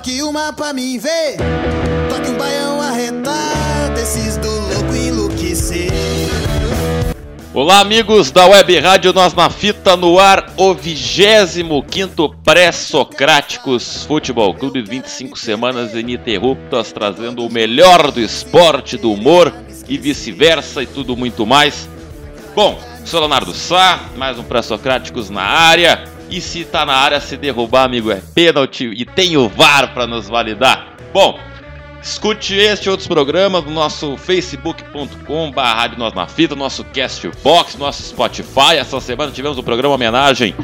Toque uma pra mim ver. Toque um baião arretado, esses do louco enlouquecer. Olá, amigos da Web Rádio Nós na Fita no ar, o 25 Pré-Socráticos Futebol Clube, 25 semanas ininterruptas, trazendo o melhor do esporte, do humor e vice-versa e tudo muito mais. Bom, sou Leonardo Sá, mais um Pré-Socráticos na área. E se tá na área, se derrubar, amigo, é pênalti e tem o VAR para nos validar. Bom, Escute este e outros programas no nosso facebook.com barra Nós na Fita, nosso Castbox, nosso Spotify. Essa semana tivemos um programa homenagem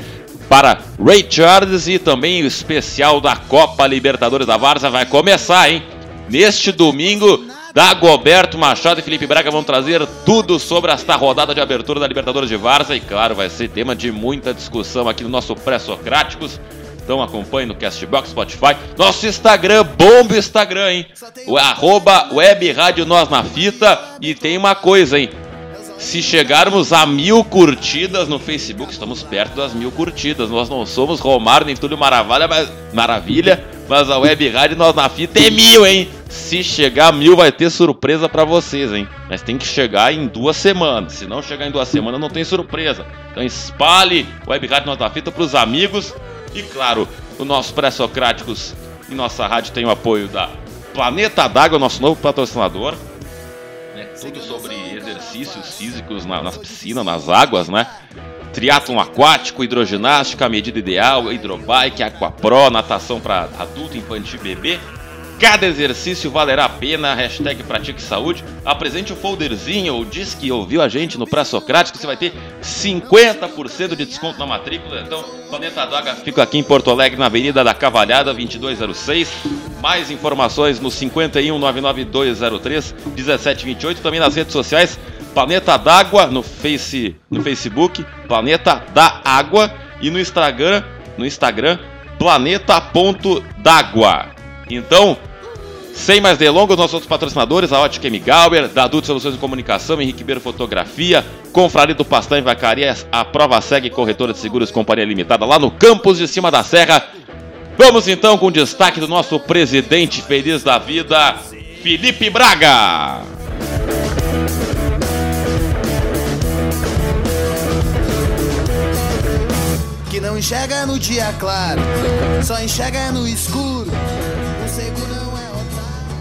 para Ray Charles e também o especial da Copa Libertadores da Varsa vai começar, hein? Neste domingo, Dagoberto Machado e Felipe Braga vão trazer tudo sobre esta rodada de abertura da Libertadores de Varsa e claro, vai ser tema de muita discussão aqui no nosso Pré-Socráticos. Então acompanhe no Castbox, Spotify. Nosso Instagram, bomba o Instagram, hein? O arroba Web Rádio Nós na Fita. E tem uma coisa, hein? Se chegarmos a mil curtidas no Facebook, estamos perto das mil curtidas. Nós não somos Romário nem Túlio Maravilha, mas, Maravilha, mas a Web Rádio Nós na Fita é mil, hein? Se chegar mil, vai ter surpresa para vocês, hein? Mas tem que chegar em duas semanas. Se não chegar em duas semanas, não tem surpresa. Então espalhe Web Rádio Nós na Fita pros amigos. E claro, o nosso pré-socráticos e nossa rádio tem o apoio da Planeta d'Água, nosso novo patrocinador. Né? Tudo sobre exercícios físicos na, nas piscinas, nas águas, né? Triatlon aquático, hidroginástica, medida ideal, hidrobike, aquapro, natação para adulto, infantil e bebê. Cada exercício valerá a pena, hashtag Pratique Saúde. Apresente o folderzinho ou diz que ouviu a gente no pré-socrático, você vai ter 50% de desconto na matrícula. Então, Planeta D'Água fica aqui em Porto Alegre, na Avenida da Cavalhada, 2206. Mais informações no 51 99203 1728, também nas redes sociais, Planeta d'Água no, face, no Facebook, Planeta da Água e no Instagram, no Instagram, planeta.d'água. Então, sem mais delongas, nossos outros patrocinadores, a Ótica M. Gauer, da Adulto Soluções de Comunicação, Henrique Beiro Fotografia, Confraria do Pastão em Vacarias, a Prova Segue Corretora de Seguros Companhia Limitada, lá no campus de cima da serra. Vamos então com o destaque do nosso presidente feliz da vida, Felipe Braga. Enxerga no dia claro, só enxerga no escuro. O cego não é otário.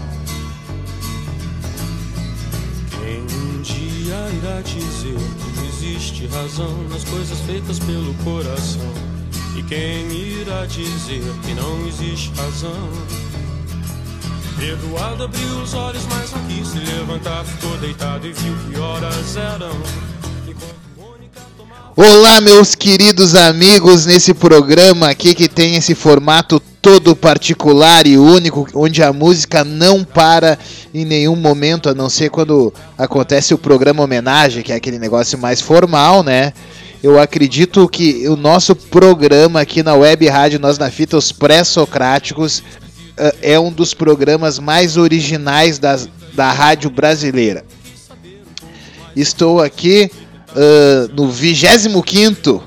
Quem um dia irá dizer que existe razão nas coisas feitas pelo coração? E quem irá dizer que não existe razão? Eduardo abriu os olhos, mas não quis se levantar. Ficou deitado e viu que horas eram. Olá, meus queridos amigos, nesse programa aqui que tem esse formato todo particular e único, onde a música não para em nenhum momento, a não ser quando acontece o programa homenagem, que é aquele negócio mais formal, né? Eu acredito que o nosso programa aqui na Web Rádio Nós na Fita, os pré-socráticos, eh, é um dos programas mais originais das, da rádio brasileira. Estou aqui ah, no 25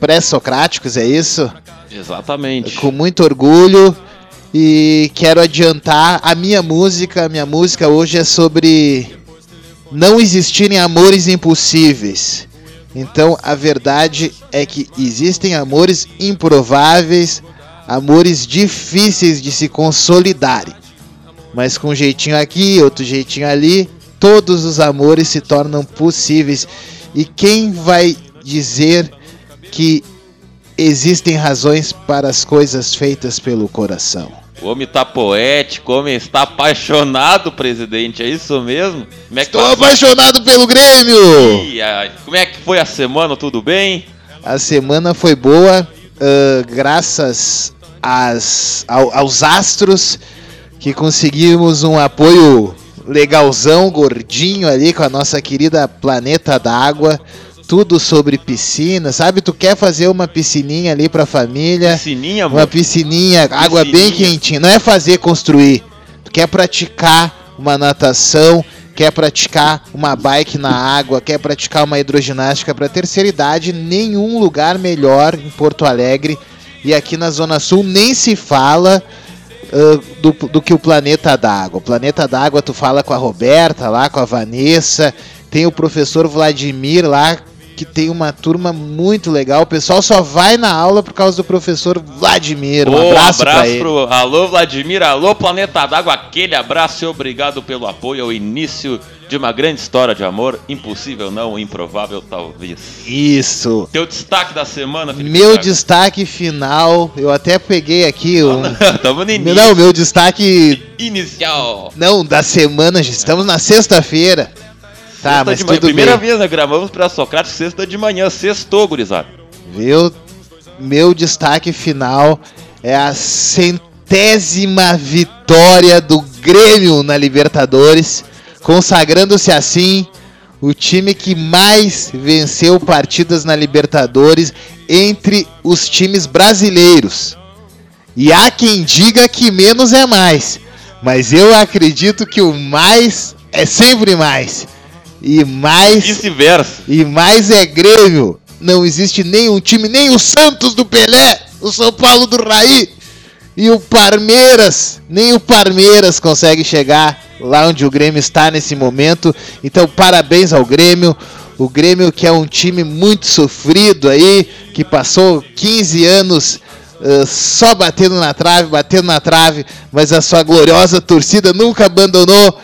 pré-socráticos, é isso? Exatamente. Com muito orgulho e quero adiantar a minha música. A minha música hoje é sobre não existirem amores impossíveis. Então a verdade é que existem amores improváveis, amores difíceis de se consolidarem. Mas com um jeitinho aqui, outro jeitinho ali, todos os amores se tornam possíveis. E quem vai dizer que existem razões para as coisas feitas pelo coração? O homem tá poético, o homem está apaixonado, presidente, é isso mesmo? Como é que Estou tá- apaixonado pelo Grêmio! Ai, Como é que foi a semana? Tudo bem? A semana foi boa, ah, graças as, ao- aos astros que conseguimos um apoio legalzão, gordinho ali com a nossa querida Planeta d'Água. Tudo sobre piscina, sabe? Tu quer fazer uma piscininha ali pra família, Sininha, uma mano. piscininha, água bem Piscininha. quentinha. Não é fazer construir. Tu quer praticar uma natação, quer praticar uma bike na água, quer praticar uma hidroginástica para terceira idade, nenhum lugar melhor em Porto Alegre e aqui na Zona Sul nem se fala ah, do, do que o Planeta d'Água. O Planeta d'Água tu fala com a Roberta lá, com a Vanessa, tem o professor Vladimir lá que tem uma turma muito legal. O pessoal só vai na aula por causa do professor Vladimir. Um Ô, abraço, abraço ele. pro. Alô, Vladimir. Alô, Planeta d'Água. Aquele abraço e obrigado pelo apoio ao início de uma grande história de amor. Impossível não, improvável talvez. Isso. Teu destaque da semana, Felipe Meu Braga. destaque final, eu até peguei aqui um. Tamo no início. Não, meu destaque. Inicial. Não, da semana, já estamos na sexta-feira. Tá, Sexta mas tudo Primeira bem. vez, né? Gravamos pra Socrates sexta de manhã. Sextou, gurizada. Viu? Meu destaque final é a centésima vitória do Grêmio na Libertadores, consagrando-se assim o time que mais venceu partidas na Libertadores entre os times brasileiros. E há quem diga que menos é mais, mas eu acredito que o mais é sempre mais. E mais Vice-versa. e mais é Grêmio. Não existe nenhum time, nem o Santos do Pelé, o São Paulo do Raí e o Parmeiras. Nem o Parmeiras consegue chegar lá onde o Grêmio está nesse momento. Então, parabéns ao Grêmio. O Grêmio que é um time muito sofrido aí, que passou 15 anos ah, só batendo na trave, batendo na trave, mas a sua gloriosa torcida nunca abandonou.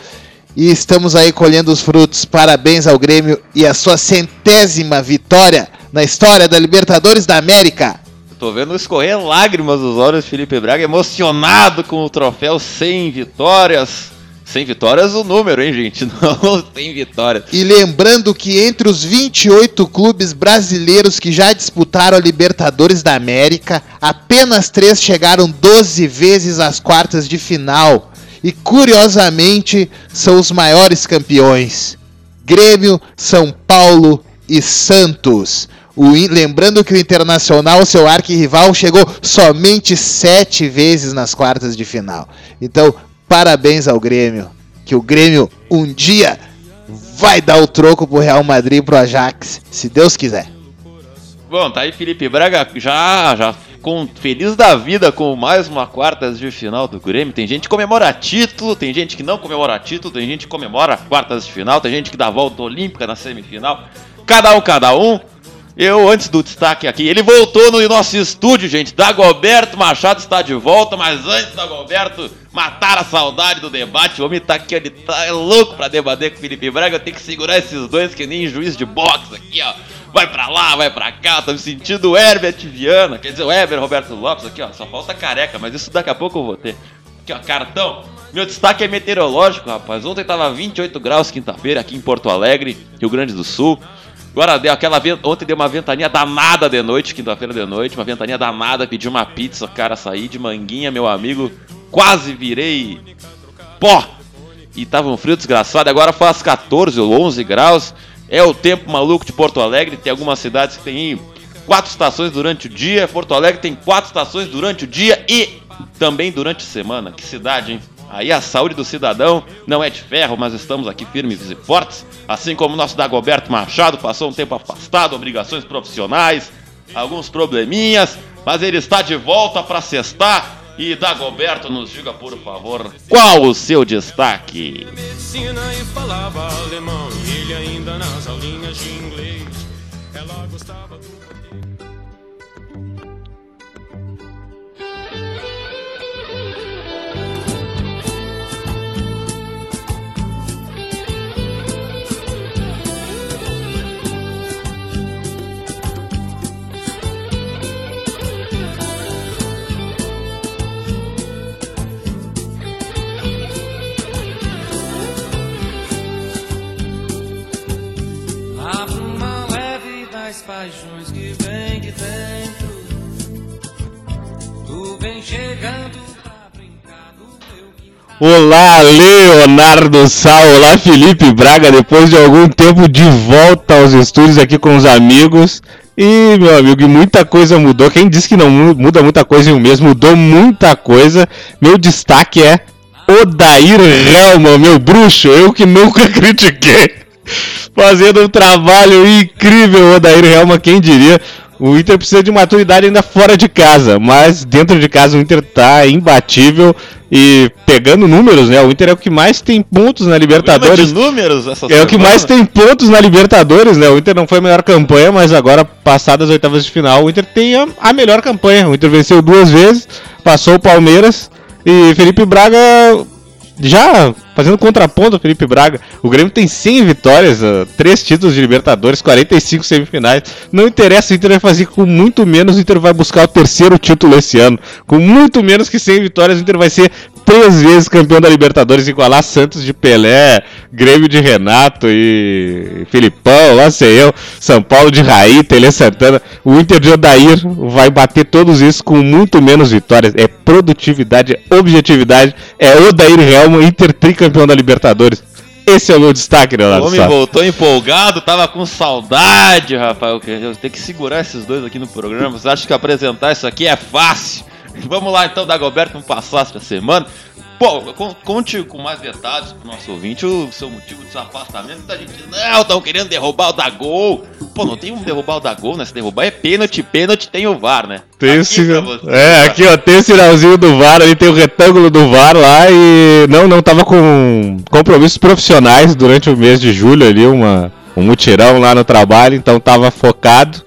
E estamos aí colhendo os frutos. Parabéns ao Grêmio e a sua centésima vitória na história da Libertadores da América. Tô vendo escorrer lágrimas dos olhos de Felipe Braga, emocionado com o troféu 100 vitórias. 100 vitórias o número, hein, gente? Não 100 vitórias. E lembrando que entre os 28 clubes brasileiros que já disputaram a Libertadores da América, apenas três chegaram 12 vezes às quartas de final. E curiosamente são os maiores campeões: Grêmio, São Paulo e Santos. O lembrando que o Internacional, seu arquirrival, chegou somente sete vezes nas quartas de final. Então, parabéns ao Grêmio. Que o Grêmio um dia vai dar o troco pro Real Madrid e pro Ajax, se Deus quiser. Bom, tá aí Felipe Braga já, já com, feliz da vida com mais uma quartas de final do Grêmio. Tem gente que comemora título, tem gente que não comemora título, tem gente que comemora quartas de final, tem gente que dá volta olímpica na semifinal. Cada um, cada um. Eu, antes do destaque aqui, ele voltou no nosso estúdio, gente. Dagoberto Machado está de volta, mas antes, Dagoberto, matar a saudade do debate. O homem tá aqui, ele tá louco pra debater com o Felipe Braga. Eu tenho que segurar esses dois que nem juiz de boxe aqui, ó. Vai pra lá, vai pra cá, tô me sentindo Herbert Viana, quer dizer, o Herbert Roberto Lopes aqui, ó. Só falta careca, mas isso daqui a pouco eu vou ter. Aqui, ó, cartão. Meu destaque é meteorológico, rapaz. Ontem tava 28 graus quinta-feira aqui em Porto Alegre, Rio Grande do Sul. Agora deu aquela ontem deu uma ventania danada de noite, quinta-feira de noite, uma ventania danada, pedi uma pizza, cara, saí de manguinha, meu amigo, quase virei pó. E tava um frio desgraçado, agora faz 14 ou 11 graus. É o tempo maluco de Porto Alegre, tem algumas cidades que tem quatro estações durante o dia, Porto Alegre tem quatro estações durante o dia e também durante a semana. Que cidade, hein? Aí a saúde do cidadão não é de ferro, mas estamos aqui firmes e fortes. Assim como o nosso Dagoberto Machado passou um tempo afastado, obrigações profissionais, alguns probleminhas, mas ele está de volta para cestar. E Dagoberto, nos diga por favor, qual o seu destaque? medicina e falava alemão. Ele ainda nas aulinhas de inglês. Ela gostava do. as paixões que de dentro. Tu vem chegando. Olá, Leonardo Sal, olá, Felipe Braga, depois de algum tempo de volta aos estúdios aqui com os amigos. E, meu amigo, muita coisa mudou. Quem disse que não muda muita coisa em um mês, mudou muita coisa. Meu destaque é Odair Helman, meu bruxo, eu que nunca critiquei. Fazendo um trabalho incrível, Odair Helman, quem diria. O Inter precisa de maturidade ainda fora de casa, mas dentro de casa o Inter tá imbatível e pegando números, né? O Inter é o que mais tem pontos na Libertadores. números essa É o que semana. mais tem pontos na Libertadores, né? O Inter não foi a melhor campanha, mas agora, passadas as oitavas de final, o Inter tem a, a melhor campanha. O Inter venceu duas vezes, passou o Palmeiras e Felipe Braga já fazendo contraponto ao Felipe Braga. O Grêmio tem 100 vitórias, ah, três títulos de Libertadores, 45 semifinais. Não interessa, o Inter vai fazer com muito menos, o Inter vai buscar o terceiro título esse ano. Com muito menos que 100 vitórias, o Inter vai ser três vezes campeão da Libertadores, igualar Santos de Pelé, Grêmio de Renato e Filipão, lá sei eu, São Paulo de Raí, Tele Santana. O Inter de Odair vai bater todos isso com muito menos vitórias. É produtividade, é objetividade, é Odair Helman, Inter tricampeão da Libertadores. Esse é o meu destaque, O Leonardo homem Sá. voltou empolgado, tava com saudade, Rafael. Eu tenho que segurar esses dois aqui no programa. Você acha que apresentar isso aqui é fácil? Vamos lá então, Dagoberto, vamos passar essa semana. Pô, con- conte com mais detalhes pro nosso ouvinte o seu motivo de seu afastamento. Muita gente diz, não, estão querendo derrubar o da gol. Pô, não tem um derrubar o da gol, né? Se derrubar é pênalti, pênalti tem o VAR, né? Tem Aqui você. é, aqui ó, tem o sinalzinho do VAR, ali tem o retângulo do VAR lá e não, não tava com compromissos profissionais durante o mês de julho ali, uma, um mutirão lá no trabalho, então tava focado,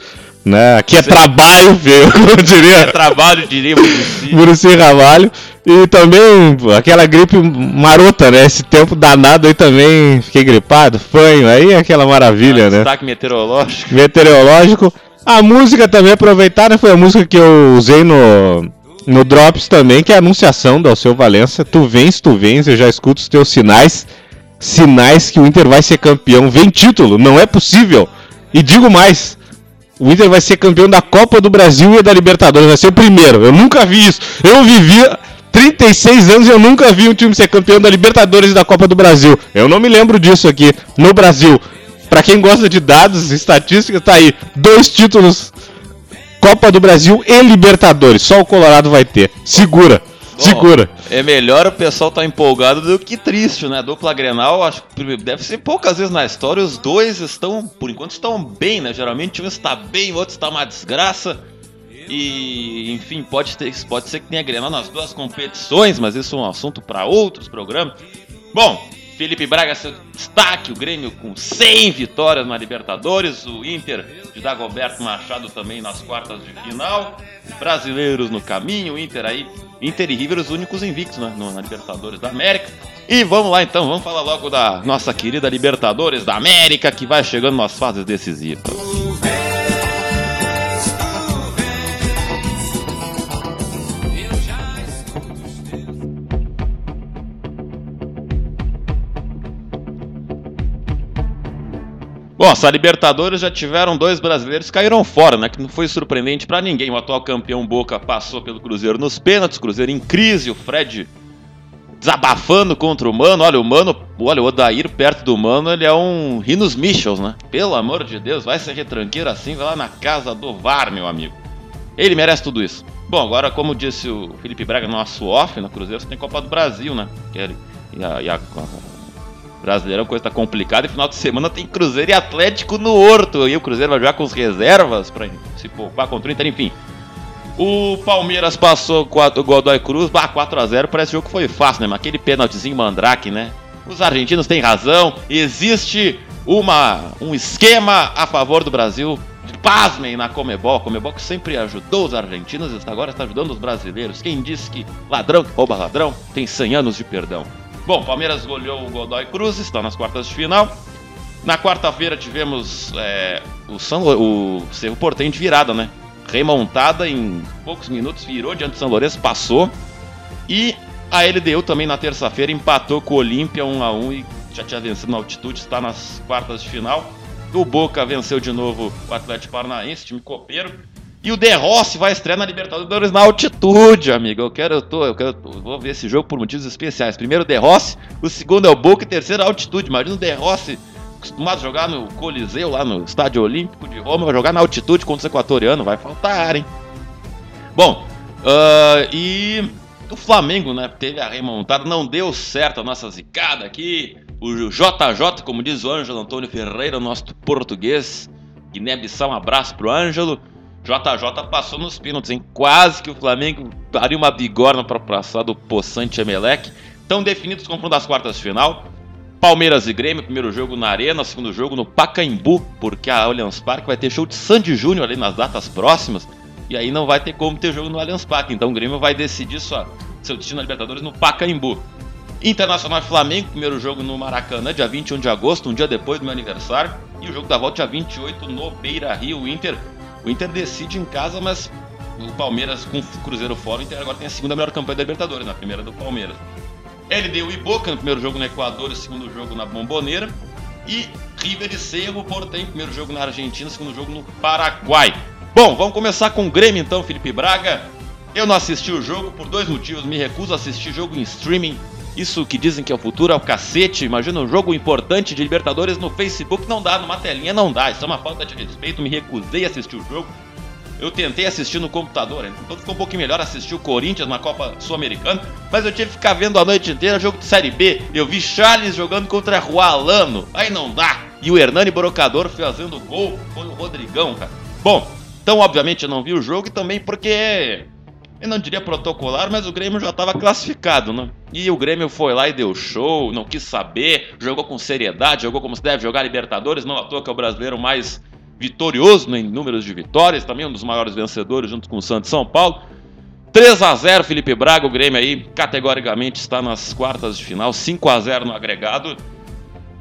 né? Aqui é trabalho, viu? Como diria Trabalho, diria, Muricy. Muricy Ramalho. E também aquela gripe marota, né? Esse tempo danado aí também fiquei gripado, fanho, aí é aquela maravilha, né? Destaque meteorológico. meteorológico. A música também aproveitar, né? Foi a música que eu usei no, no Drops também, que é a anunciação do Alceu Valença. Tu vens, tu vens, eu já escuto os teus sinais. Sinais que o Inter vai ser campeão. Vem título, não é possível. E digo mais. O Inter vai ser campeão da Copa do Brasil e da Libertadores. Vai ser o primeiro. Eu nunca vi isso. Eu vivia 36 anos e eu nunca vi um time ser campeão da Libertadores e da Copa do Brasil. Eu não me lembro disso aqui no Brasil. Pra quem gosta de dados, estatísticas, tá aí. Dois títulos. Copa do Brasil e Libertadores. Só o Colorado vai ter. Segura. Segura. É melhor o pessoal estar empolgado do que triste, né? Dupla Grenal, acho que deve ser poucas vezes na história. Os dois estão, por enquanto, estão bem, né? Geralmente um está bem, o outro está uma desgraça. E, enfim, pode, ter, pode ser que tenha Grenal nas duas competições, mas isso é um assunto para outros programas. Bom, Felipe Braga, seu destaque, o Grêmio com 100 vitórias na Libertadores, o Inter de Dagoberto Machado também nas quartas de final, brasileiros no caminho, Inter aí, Inter e River os únicos invictos né, na Libertadores da América. E vamos lá então, vamos falar logo da nossa querida Libertadores da América, que vai chegando nas fases decisivas. Bom, essa Libertadores já tiveram dois brasileiros que caíram fora, né? Que não foi surpreendente pra ninguém. O atual campeão Boca passou pelo Cruzeiro nos pênaltis, Cruzeiro em crise, o Fred desabafando contra o Mano. Olha, o Mano, olha, o Odair perto do Mano, ele é um Rinos Michels, né? Pelo amor de Deus, vai ser retranqueiro assim, vai lá na casa do VAR, meu amigo. Ele merece tudo isso. Bom, agora, como disse o Felipe Braga no nosso off, no Cruzeiro você tem Copa do Brasil, né? Que E a, e a- Brasileirão, coisa tá complicada. E final de semana tem Cruzeiro e Atlético no Horto. E o Cruzeiro vai jogar com as reservas pra se poupar contra o Inter, enfim. O Palmeiras passou o Godoy Cruz, bah, 4x0, parece jogo que foi fácil, né? Mas aquele pênaltizinho mandrake, né? Os argentinos têm razão, existe uma, um esquema a favor do Brasil. Pasmem na Comebol, a Comebol que sempre ajudou os argentinos, está- agora está ajudando os brasileiros. Quem disse que ladrão que rouba ladrão tem 100 anos de perdão. Bom, Palmeiras goleou o Godoy Cruz, está nas quartas de final. Na quarta-feira tivemos é, o, São, o Cerro Portenho de virada, né? Remontada em poucos minutos, virou diante do São Lourenço, passou. E a LDU também na terça-feira empatou com o Olímpia 1 a 1 e já tinha vencido na altitude, está nas quartas de final. O Boca venceu de novo o Atlético Paranaense, time copeiro. E o De Rossi vai estrear na Libertadores na altitude, amigo. Eu quero, eu tô, eu quero, eu vou ver esse jogo por motivos especiais. Primeiro o De Rossi, o segundo é o Boca e o terceiro a altitude. Imagina o De Rossi acostumado a jogar no Coliseu, lá no Estádio Olímpico de Roma, vai jogar na altitude contra o equatoriano, vai faltar, hein? Bom, ah, e o Flamengo, né, teve a remontada, não deu certo a nossa zicada aqui. O JJ, como diz o Ângelo Antônio Ferreira, nosso português, Guiné-Bissau, um abraço pro Ângelo. JJ passou nos pênaltis, hein? Quase que o Flamengo daria uma bigorna para passar do Poçante Emelec. Estão definidos os confrontos das quartas de final. Palmeiras e Grêmio, primeiro jogo na Arena, segundo jogo no Pacaembu, porque a Allianz Parque vai ter show de Sandy Júnior ali nas datas próximas. E aí não vai ter como ter jogo no Allianz Parque. Então o Grêmio vai decidir sua, seu destino na Libertadores no Pacaembu. Internacional Flamengo, primeiro jogo no Maracanã, dia 21 de agosto, um dia depois do meu aniversário. E o jogo da volta, dia 28, no Beira Rio. O Inter, o Inter decide em casa, mas o Palmeiras com o Cruzeiro fora, o Inter agora tem a segunda melhor campanha da Libertadores, na primeira do Palmeiras. LDU e Boca no primeiro jogo no Equador e segundo jogo na Bomboneira. E River e Cerro Portem, primeiro jogo na Argentina, segundo jogo no Paraguai. Bom, vamos começar com o Grêmio então, Felipe Braga. Eu não assisti o jogo por dois motivos. Me recuso a assistir jogo em streaming. Isso que dizem que é o futuro é o cacete. Imagina um jogo importante de Libertadores no Facebook. Não dá, numa telinha não dá. Isso é uma falta de respeito. Me recusei a assistir o jogo. Eu tentei assistir no computador, então ficou um pouquinho melhor assistir o Corinthians na Copa Sul-Americana, mas eu tive que ficar vendo a noite inteira jogo de Série B. Eu vi Charles jogando contra Rualano, aí não dá. E o Hernani Brocador fazendo gol, foi o Rodrigão, cara. Bom, então obviamente eu não vi o jogo e também porque eu não diria protocolar, mas o Grêmio já estava classificado, né? E o Grêmio foi lá e deu show, não quis saber, jogou com seriedade, jogou como se deve jogar Libertadores, não à toa que é o brasileiro mais vitorioso em números de vitórias, também um dos maiores vencedores junto com o Santos São Paulo. 3 a 0 Felipe Braga, o Grêmio aí categoricamente está nas quartas de final, 5 a 0 no agregado.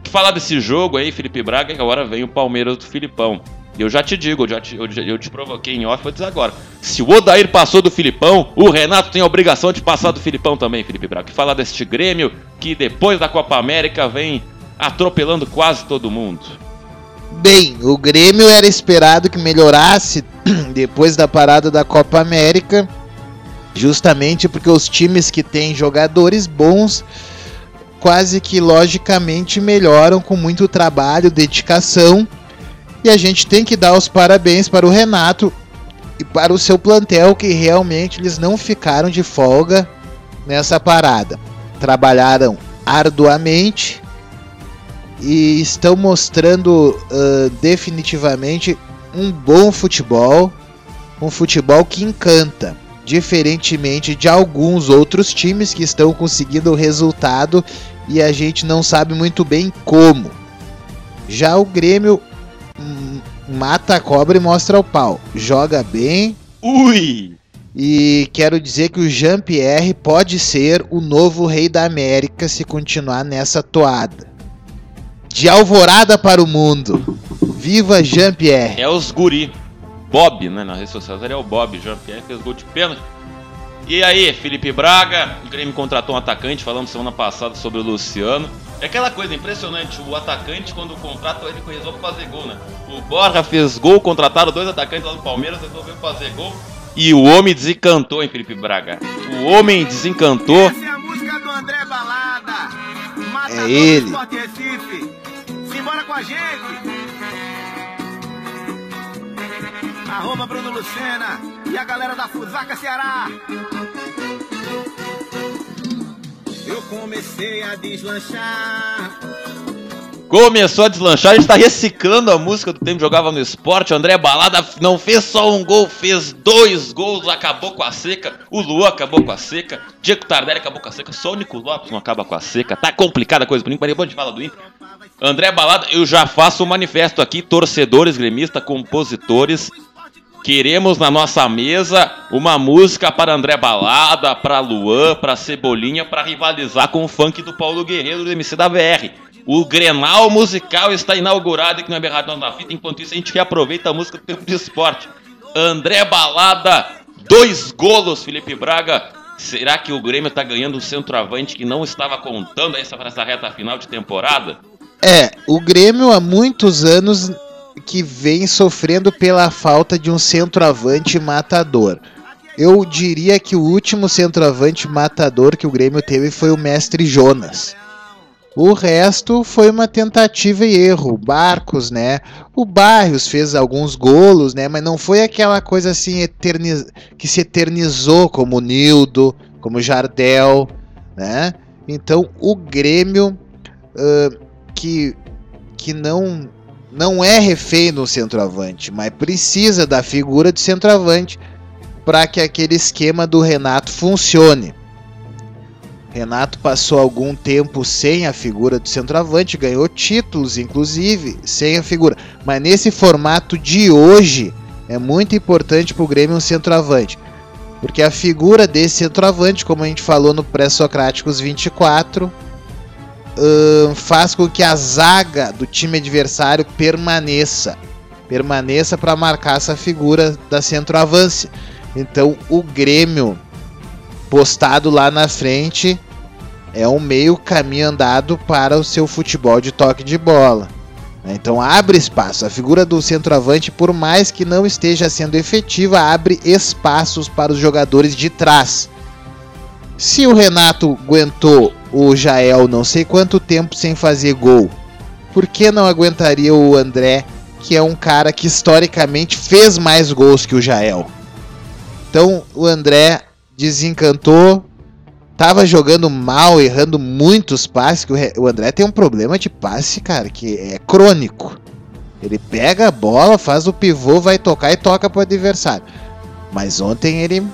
Falar desse jogo aí, Felipe Braga, que agora vem o Palmeiras do Filipão. Eu já te digo, eu, já te, eu, eu te provoquei em off, agora. Se o Odair passou do Filipão, o Renato tem a obrigação de passar do Filipão também, Felipe Braga. E falar deste Grêmio que depois da Copa América vem atropelando quase todo mundo. Bem, o Grêmio era esperado que melhorasse depois da parada da Copa América, justamente porque os times que têm jogadores bons quase que logicamente melhoram com muito trabalho, dedicação. E a gente tem que dar os parabéns para o Renato e para o seu plantel que realmente eles não ficaram de folga nessa parada. Trabalharam arduamente e estão mostrando ah, definitivamente um bom futebol, um futebol que encanta, diferentemente de alguns outros times que estão conseguindo o resultado e a gente não sabe muito bem como. Já o Grêmio mata a cobra e mostra o pau, joga bem, Ui! e quero dizer que o Jean-Pierre pode ser o novo rei da América se continuar nessa toada. De alvorada para o mundo. Viva Jean-Pierre. É os guri. Bob, né? Na rede social ele é o Bob. Jean-Pierre fez gol de pênalti. E aí, Felipe Braga, o Grêmio contratou um atacante, falamos semana passada sobre o Luciano. É aquela coisa impressionante, o atacante, quando contrata ele resolve fazer gol, né? O Borja fez gol, contrataram dois atacantes lá do Palmeiras, resolveu fazer gol. E o homem desencantou, hein, Felipe Braga? O homem desencantou. Essa é a música do André Balada. Matador É ele. do Sport Recife. Simbora com a gente. Arroba Bruno Lucena e a galera da Fusaca Ceará. Eu comecei a deslanchar. Começou a deslanchar, a gente tá reciclando a música do tempo jogava no esporte. O André Balada não fez só um gol, fez dois gols, acabou com a seca. O Luan acabou com a seca. Diego Tardelli acabou com a seca. Só o Nico Lopes não acaba com a seca. Tá complicada a coisa por mim, mas depois a gente fala do Inter. André Balada, eu já faço um manifesto aqui, torcedores, gremistas, compositores. Queremos na nossa mesa uma música para André Balada, para Luan, para Cebolinha, para rivalizar com o funk do Paulo Guerreiro do MC da VR. O Grenal musical está inaugurado aqui no Eberrado na Fita. Enquanto isso, a gente reaproveita a música do tempo de esporte. André Balada, dois golos, Felipe Braga. Será que o Grêmio está ganhando um centroavante que não estava contando essa, essa reta final de temporada? É, o Grêmio há muitos anos que vem sofrendo pela falta de um centroavante matador. Eu diria que o último centroavante matador que o Grêmio teve foi o mestre Jonas. O resto foi uma tentativa e erro. Barcos, né? O Barrios fez alguns golos, né? Mas não foi aquela coisa assim eterniz... que se eternizou como o Nildo, como o Jardel, né? Então o Grêmio uh, que, que não, não é refém do centroavante, mas precisa da figura de centroavante para que aquele esquema do Renato funcione. Renato passou algum tempo sem a figura do centroavante, ganhou títulos, inclusive, sem a figura. Mas nesse formato de hoje, é muito importante para o Grêmio um centroavante. Porque a figura desse centroavante, como a gente falou no Pré-Socráticos 24, faz com que a zaga do time adversário permaneça. Permaneça para marcar essa figura da centroavância. Então o Grêmio postado lá na frente é um meio caminho andado para o seu futebol de toque de bola. né? Então abre espaço. A figura do centroavante, por mais que não esteja sendo efetiva, abre espaços para os jogadores de trás. Se o Renato aguentou o Jael não sei quanto tempo sem fazer gol, por que não aguentaria o André, que é um cara que historicamente fez mais gols que o Jael? Então o André desencantou, tava jogando mal, errando muitos passes, que o André tem um problema de passe, cara, que é crônico. Ele pega a bola, faz o pivô, vai tocar e toca pro adversário. Mas ontem ele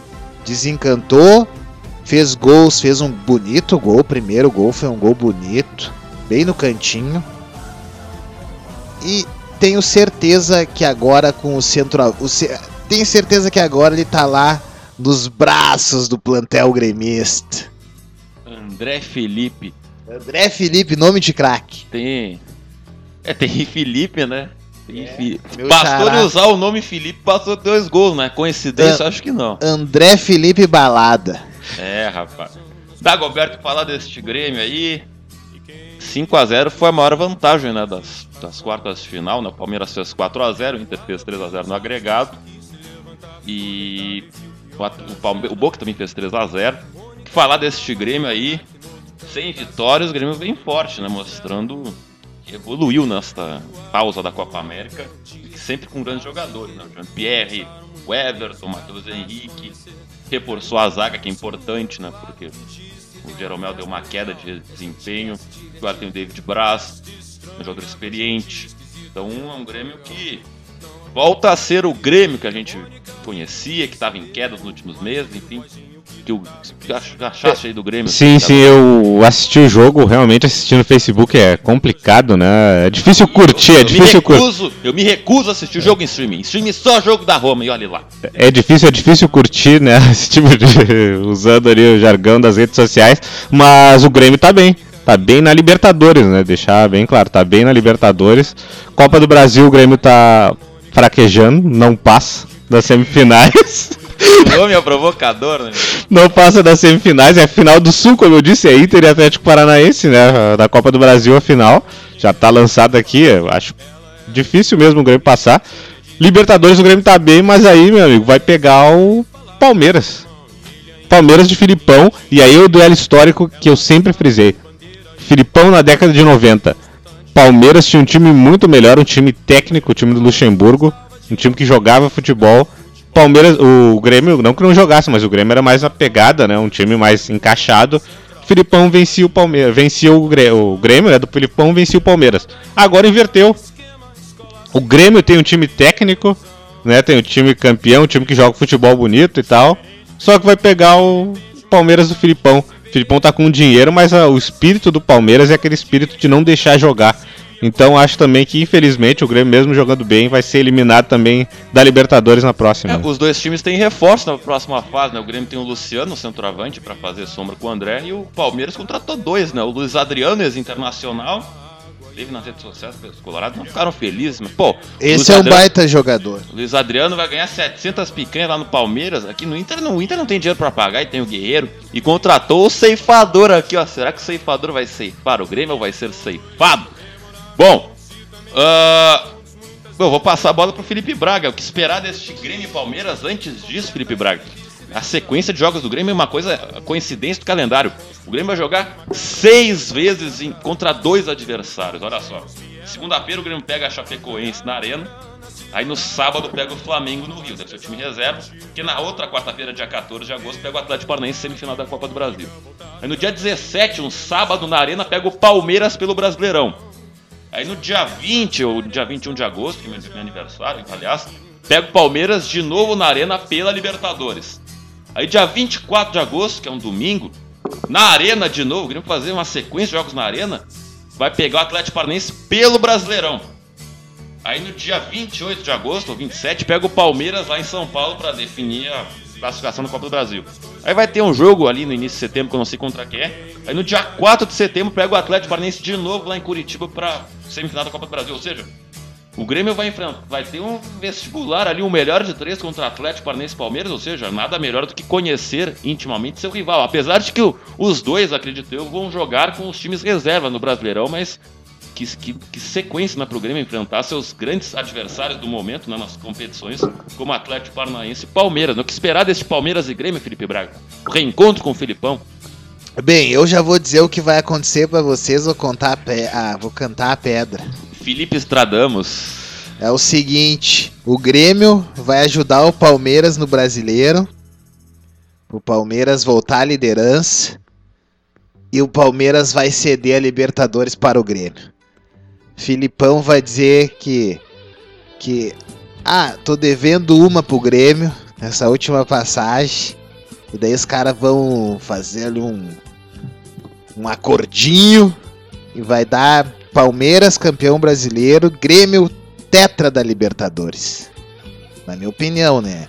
desencantou, fez gols, fez um bonito gol, o primeiro gol foi um gol bonito, bem no cantinho. E tenho certeza que agora com o centro, o ce- tenho certeza que agora ele tá lá nos braços do plantel gremista. André Felipe. André Felipe, nome de craque. Tem. É, tem Felipe, né? Tem É, meu Bastou ele usar o nome Felipe, passou dois gols, né? Coincidência, É. acho que não. André Felipe Balada. É, rapaz. Dagoberto falar deste Grêmio aí. 5x0 foi a maior vantagem, né? Das, das quartas de final, né? O Palmeiras fez 4x0, o Inter fez 3x0 no agregado. E o, Palme- o Boca também fez 3x0. Falar deste Grêmio aí, sem vitórias, o Grêmio vem forte, né? Mostrando que evoluiu nesta pausa da Copa América. Sempre com grandes jogadores, né? Jean-Pierre, o Everton, o Matheus Henrique. Reforçou a zaga, que é importante, né? Porque o Jeromel deu uma queda de desempenho. Agora tem o David Braz, um jogador experiente. Então é um Grêmio que volta a ser o Grêmio que a gente conhecia, que estava em queda nos últimos meses, enfim. Que o que achaste aí do Grêmio? Sim, sim, eu assisti o jogo, realmente assistir no Facebook é complicado, né? É difícil curtir, é difícil curtir. eu me recuso a assistir o jogo em streaming. Streaming só jogo da Roma e olha lá. É difícil, é difícil curtir, né? Esse tipo de. usando ali o jargão das redes sociais. Mas o Grêmio tá bem. Tá bem na Libertadores, né? Deixar bem claro, tá bem na Libertadores. Copa do Brasil, o Grêmio tá fraquejando, não passa das semifinais. Nome é provocador, né? não passa das semifinais, é final do Sul, como eu disse, é Inter e Atlético Paranaense, né? Da Copa do Brasil a final. Já tá lançado aqui, eu acho difícil mesmo o Grêmio passar. Libertadores o Grêmio tá bem, mas aí, meu amigo, vai pegar o Palmeiras. Palmeiras de Filipão, e aí o duelo histórico que eu sempre frisei. Filipão na década de 90. Palmeiras tinha um time muito melhor, um time técnico, o time do Luxemburgo, um time que jogava futebol. Palmeiras, o Grêmio, não que não jogasse, mas o Grêmio era mais na pegada, né? Um time mais encaixado. Filipão vencia o Palmeiras, vencia o Grêmio, o Grêmio, né, do Filipão vencia o Palmeiras. Agora inverteu. O Grêmio tem um time técnico, né? Tem um time campeão, um time que joga futebol bonito e tal. Só que vai pegar o Palmeiras do Filipão. O Filipão tá com dinheiro, mas ah, o espírito do Palmeiras é aquele espírito de não deixar jogar. Então acho também que infelizmente o Grêmio mesmo jogando bem vai ser eliminado também da Libertadores na próxima. É, os dois times têm reforço na próxima fase, né? O Grêmio tem o Luciano, centroavante, para fazer sombra com o André, e o Palmeiras contratou dois, né? O Luiz Adriano, ex-internacional, teve nas redes sociais, os colorados não ficaram felizes, mas, pô... Esse Luiz é um Adriano- baita jogador. o Luiz Adriano vai ganhar 700 picanhas lá no Palmeiras. Aqui no Inter, não, o Inter não tem dinheiro pra pagar e tem o Guerreiro. E contratou o ceifador aqui, ó. Será que o ceifador vai ceifar o Grêmio ou vai ser ceifado? Bom, eu vou passar a bola pro Felipe Braga. O que esperar deste Grêmio Palmeiras antes disso, Felipe Braga? A sequência de jogos do Grêmio é uma coisa, coincidência do calendário. O Grêmio vai jogar seis vezes em- contra dois adversários, olha só. Segunda-feira o Grêmio pega a Chapecoense na Arena. Aí no sábado pega o Flamengo no Rio, deve ser o time reserva. Que na outra quarta-feira, dia 14 de agosto, pega o Atlético Paranaense semifinal da Copa do Brasil. Aí no dia 17, um sábado na Arena, pega o Palmeiras pelo Brasileirão. Aí no dia 20 ou dia 21 de agosto, que é meu aniversário, aliás, pega o Palmeiras de novo na Arena pela Libertadores. Aí dia 24 de agosto, que é um domingo, na Arena de novo, Grêmio fazer uma sequência de jogos na Arena, vai pegar o Atlético Paranaense pelo Brasileirão. Aí no dia 28 de agosto, ou 27, pega o Palmeiras lá em São Paulo para definir a classificação da Copa do Brasil. Aí vai ter um jogo ali no início de setembro, que eu não sei contra quem é. Aí no dia 4 de setembro pega o Atlético Paranaense de novo lá em Curitiba para semifinal da Copa do Brasil. Ou seja, o Grêmio vai enfrentar, vai ter um vestibular ali, o melhor de três contra Atlético Paranaense Palmeiras, ou seja, nada melhor do que conhecer intimamente seu rival. Apesar de que os dois, acredito eu, vão jogar com os times reserva no Brasileirão, mas que, que, que sequência né, pro Grêmio enfrentar seus grandes adversários do momento né, nas competições, como Atlético Paranaense e Palmeiras. né? O que esperar desse Palmeiras e Grêmio, Felipe Braga? O reencontro com o Filipão. Bem, eu já vou dizer o que vai acontecer pra vocês, vou contar a pe... ah, vou cantar a pedra. Felipe Estradamos. É o seguinte, o Grêmio vai ajudar o Palmeiras no Brasileiro. O Palmeiras voltar à liderança. E o Palmeiras vai ceder a Libertadores para o Grêmio. Filipão vai dizer que que ah, tô devendo uma pro Grêmio nessa última passagem. E daí os caras vão fazer ali um um acordinho e vai dar Palmeiras campeão brasileiro, Grêmio tetra da Libertadores. Na minha opinião, né?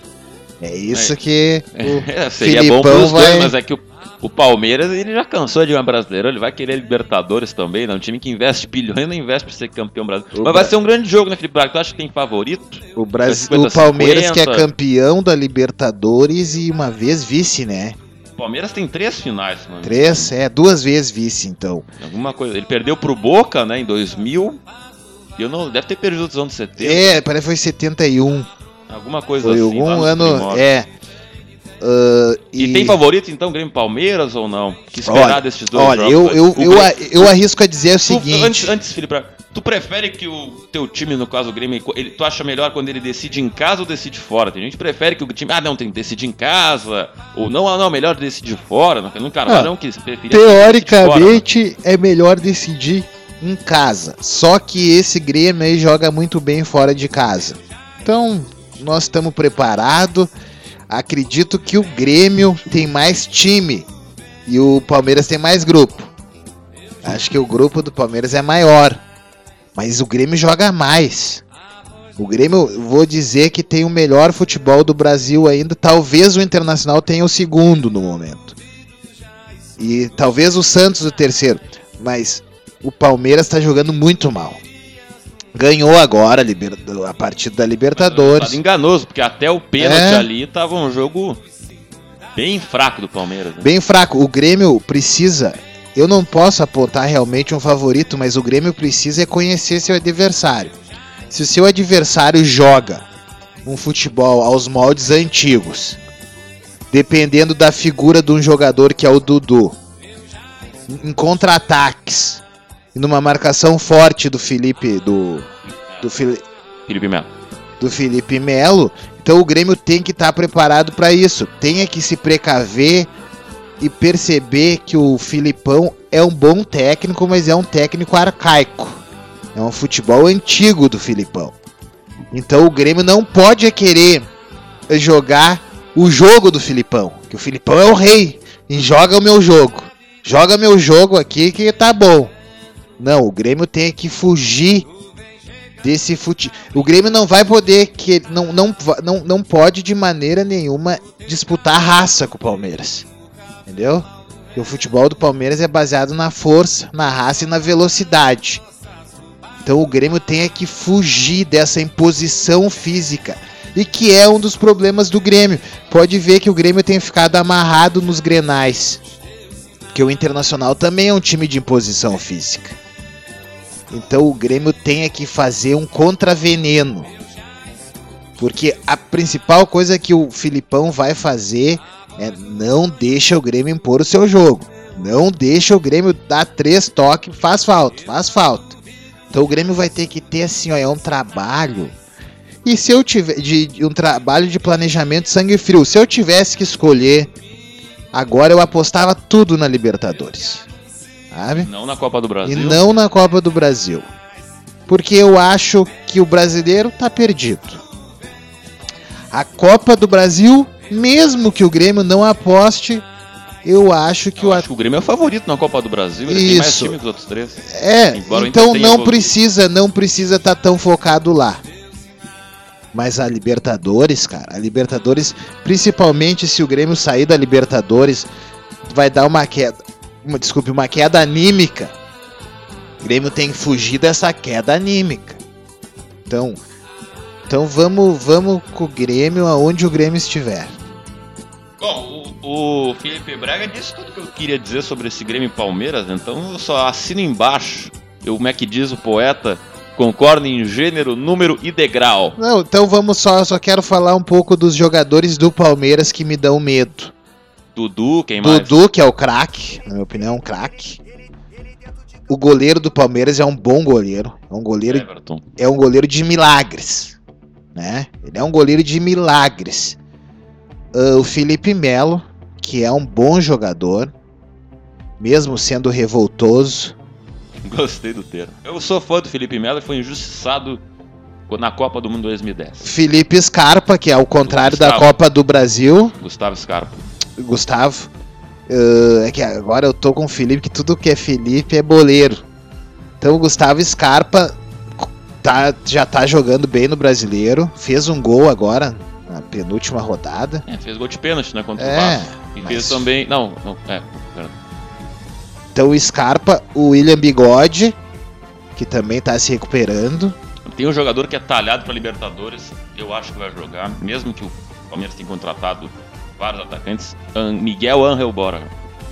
É isso É. que o É, seria Filipão bom pros dois, vai- mas é que o, o Palmeiras ele já cansou de uma brasileira, ele vai querer Libertadores também, né? Um time que investe bilhões não investe pra ser campeão brasileiro. O Mas vai Bra- ser um grande jogo, né, Felipe Braga? Tu acha que tem favorito? o, Brasil, 50, o Palmeiras que é 50. campeão da Libertadores e uma vez vice, né? O Palmeiras tem três finais, mano. Três, é, duas vezes vice, então. Alguma coisa. Ele perdeu pro Boca, né, em 2000. E eu não. Deve ter perdido nos anos 70. É, parece que foi 71. Alguma coisa Foi assim. algum ano. É. Ah, E... tem favorito então, Grêmio e Palmeiras ou não? Que esperar Olha, desses dois Olha, jogos? eu, eu, O eu, Grêmio- eu arrisco a dizer o Tu- seguinte. antes, antes, Felipe, tu prefere que o teu time, no caso o Grêmio, ele, tu acha melhor quando ele decide em casa ou decide fora? Tem gente que prefere que o time, ah não, tem que decidir em casa, ou não, ah não, melhor decidir fora. Não, no Carvalhão que preferia que decide fora, Teoricamente é melhor decidir em casa. Só que esse Grêmio aí joga muito bem fora de casa. Então, nós estamos preparados. Acredito que o Grêmio tem mais time e o Palmeiras tem mais grupo. Acho que o grupo do Palmeiras é maior. Mas o Grêmio joga mais. O Grêmio, vou dizer que tem o melhor futebol do Brasil ainda. Talvez o Internacional tenha o segundo no momento. E talvez o Santos o terceiro. Mas o Palmeiras tá jogando muito mal. Ganhou agora a, partida da Libertadores. Tava enganoso, porque até o pênalti É. ali tava um jogo bem fraco do Palmeiras. Né? Bem fraco. O Grêmio precisa. Eu não posso apontar realmente um favorito, mas o Grêmio precisa é conhecer seu adversário. Se o seu adversário joga um futebol aos moldes antigos, dependendo da figura de um jogador que é o Dudu, em contra-ataques, e numa marcação forte do Felipe do do, Fili- Felipe Melo. do Felipe Melo. Então o Grêmio tem que estar preparado para isso. Tem que se precaver e perceber que o Filipão é um bom técnico, mas é um técnico arcaico. É um futebol antigo do Filipão. Então o Grêmio não pode querer jogar o jogo do Filipão, que o Filipão é o rei e joga o meu jogo. Joga meu jogo aqui que tá bom. Não, o Grêmio tem que fugir desse fute... O Grêmio não vai poder que não, não, não, não pode de maneira nenhuma disputar raça com o Palmeiras. Entendeu? Porque o futebol do Palmeiras é baseado na força, na raça e na velocidade. Então o Grêmio tem que fugir dessa imposição física. E que é um dos problemas do Grêmio. Pode ver que o Grêmio tem ficado amarrado nos grenais. Que o Internacional também é um time de imposição física. Então o Grêmio tem que fazer um contraveneno. Porque a principal coisa que o Filipão vai fazer é não deixa o Grêmio impor o seu jogo. Não deixa o Grêmio dar três toques, faz falta, faz falta. Então o Grêmio vai ter que ter assim, ó, é um trabalho. E se eu tiver de, de um trabalho de planejamento sangue frio, se eu tivesse que escolher, agora eu apostava tudo na Libertadores. Sabe? Não na Copa do Brasil. E não na Copa do Brasil. Porque eu acho que o brasileiro tá perdido. A Copa do Brasil, mesmo que o Grêmio não aposte, eu acho que Eu o acho que o Grêmio é o favorito na Copa do Brasil. Ele tem mais Isso. time que os outros três. É, Embora então não precisa, não precisa estar tão focado lá. Mas a Libertadores, cara, a Libertadores, principalmente se o Grêmio sair da Libertadores, vai dar uma queda, uma, desculpe, uma queda anímica. O Grêmio tem que fugir dessa queda anímica. Então, então vamos, vamos com o Grêmio aonde o Grêmio estiver. Bom, o, o Felipe Braga disse tudo que eu queria dizer sobre esse Grêmio Palmeiras, então eu só assino embaixo. Eu, como é que diz o poeta? Concordo em gênero, número e degrau. Não, então vamos só, só quero falar um pouco dos jogadores do Palmeiras que me dão medo. Dudu, quem mais? Dudu, que é o craque, na minha opinião, é um craque. O goleiro do Palmeiras é um bom goleiro. É um goleiro, Everton. é um goleiro de milagres. Né? Ele é um goleiro de milagres. Ah, o Felipe Melo, que é um bom jogador, mesmo sendo revoltoso. Gostei do termo. Eu sou fã do Felipe Melo e foi injustiçado na Copa do Mundo 2010. Felipe Scarpa, que é ao contrário da. Copa do Brasil. Gustavo Scarpa. Gustavo. ah, é que agora eu tô com o Felipe, que tudo que é Felipe é boleiro. Então o Gustavo Scarpa tá, já tá jogando bem no brasileiro. Fez um gol agora, na penúltima rodada. É, fez gol de pênalti, né? Contra É, o Vasco. E mas- fez também. Não, não, é. Então o Scarpa, o William Bigode, que também tá se recuperando. Tem um jogador que é talhado pra Libertadores, eu acho que vai jogar, mesmo que o Palmeiras tenha contratado vários atacantes. An- Miguel Angel Borja.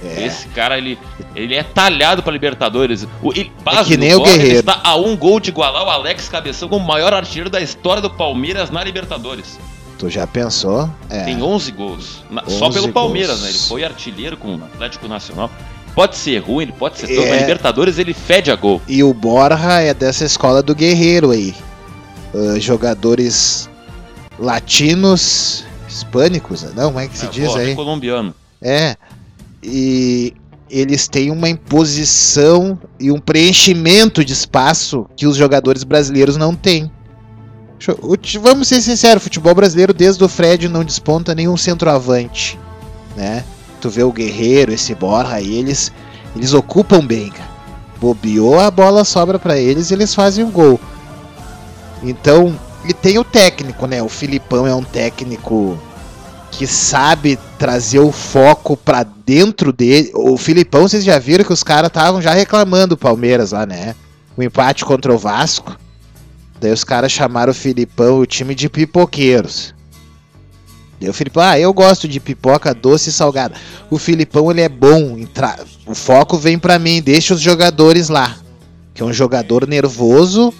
É. Esse cara, ele, ele é talhado pra Libertadores. O, ele, É que nem o Borja, Guerreiro. está a um gol de igualar o Alex Cabeção como o maior artilheiro da história do Palmeiras na Libertadores. Tu já pensou? É. Tem 11 gols. Na- só 11 pelo Palmeiras, gols. né? Ele foi artilheiro com o Atlético Nacional. Pode ser ruim, ele pode ser É. todo, mas Libertadores ele fede a gol. E o Borja é dessa escola do Guerreiro aí. Ah, jogadores latinos, hispânicos, não, como é que se É, diz aí? colombiano. É. E eles têm uma imposição e um preenchimento de espaço que os jogadores brasileiros não têm. Vamos ser sinceros, o futebol brasileiro desde o Fred não desponta nenhum centroavante, né? Tu vê o Guerreiro, esse Borja aí, eles eles ocupam bem, cara. Bobeou, a bola sobra pra eles e eles fazem um gol. Então, e tem o técnico, né? O Filipão é um técnico que sabe trazer o foco pra dentro dele. O Filipão, vocês já viram que os caras estavam já reclamando o Palmeiras lá, né? O empate contra o Vasco. Daí os caras chamaram o Filipão o time de pipoqueiros. Daí o Filipão, ah, eu gosto de pipoca doce e salgada. O Filipão, ele é bom. em tra- O foco vem pra mim, deixa os jogadores lá. Que é um jogador nervoso,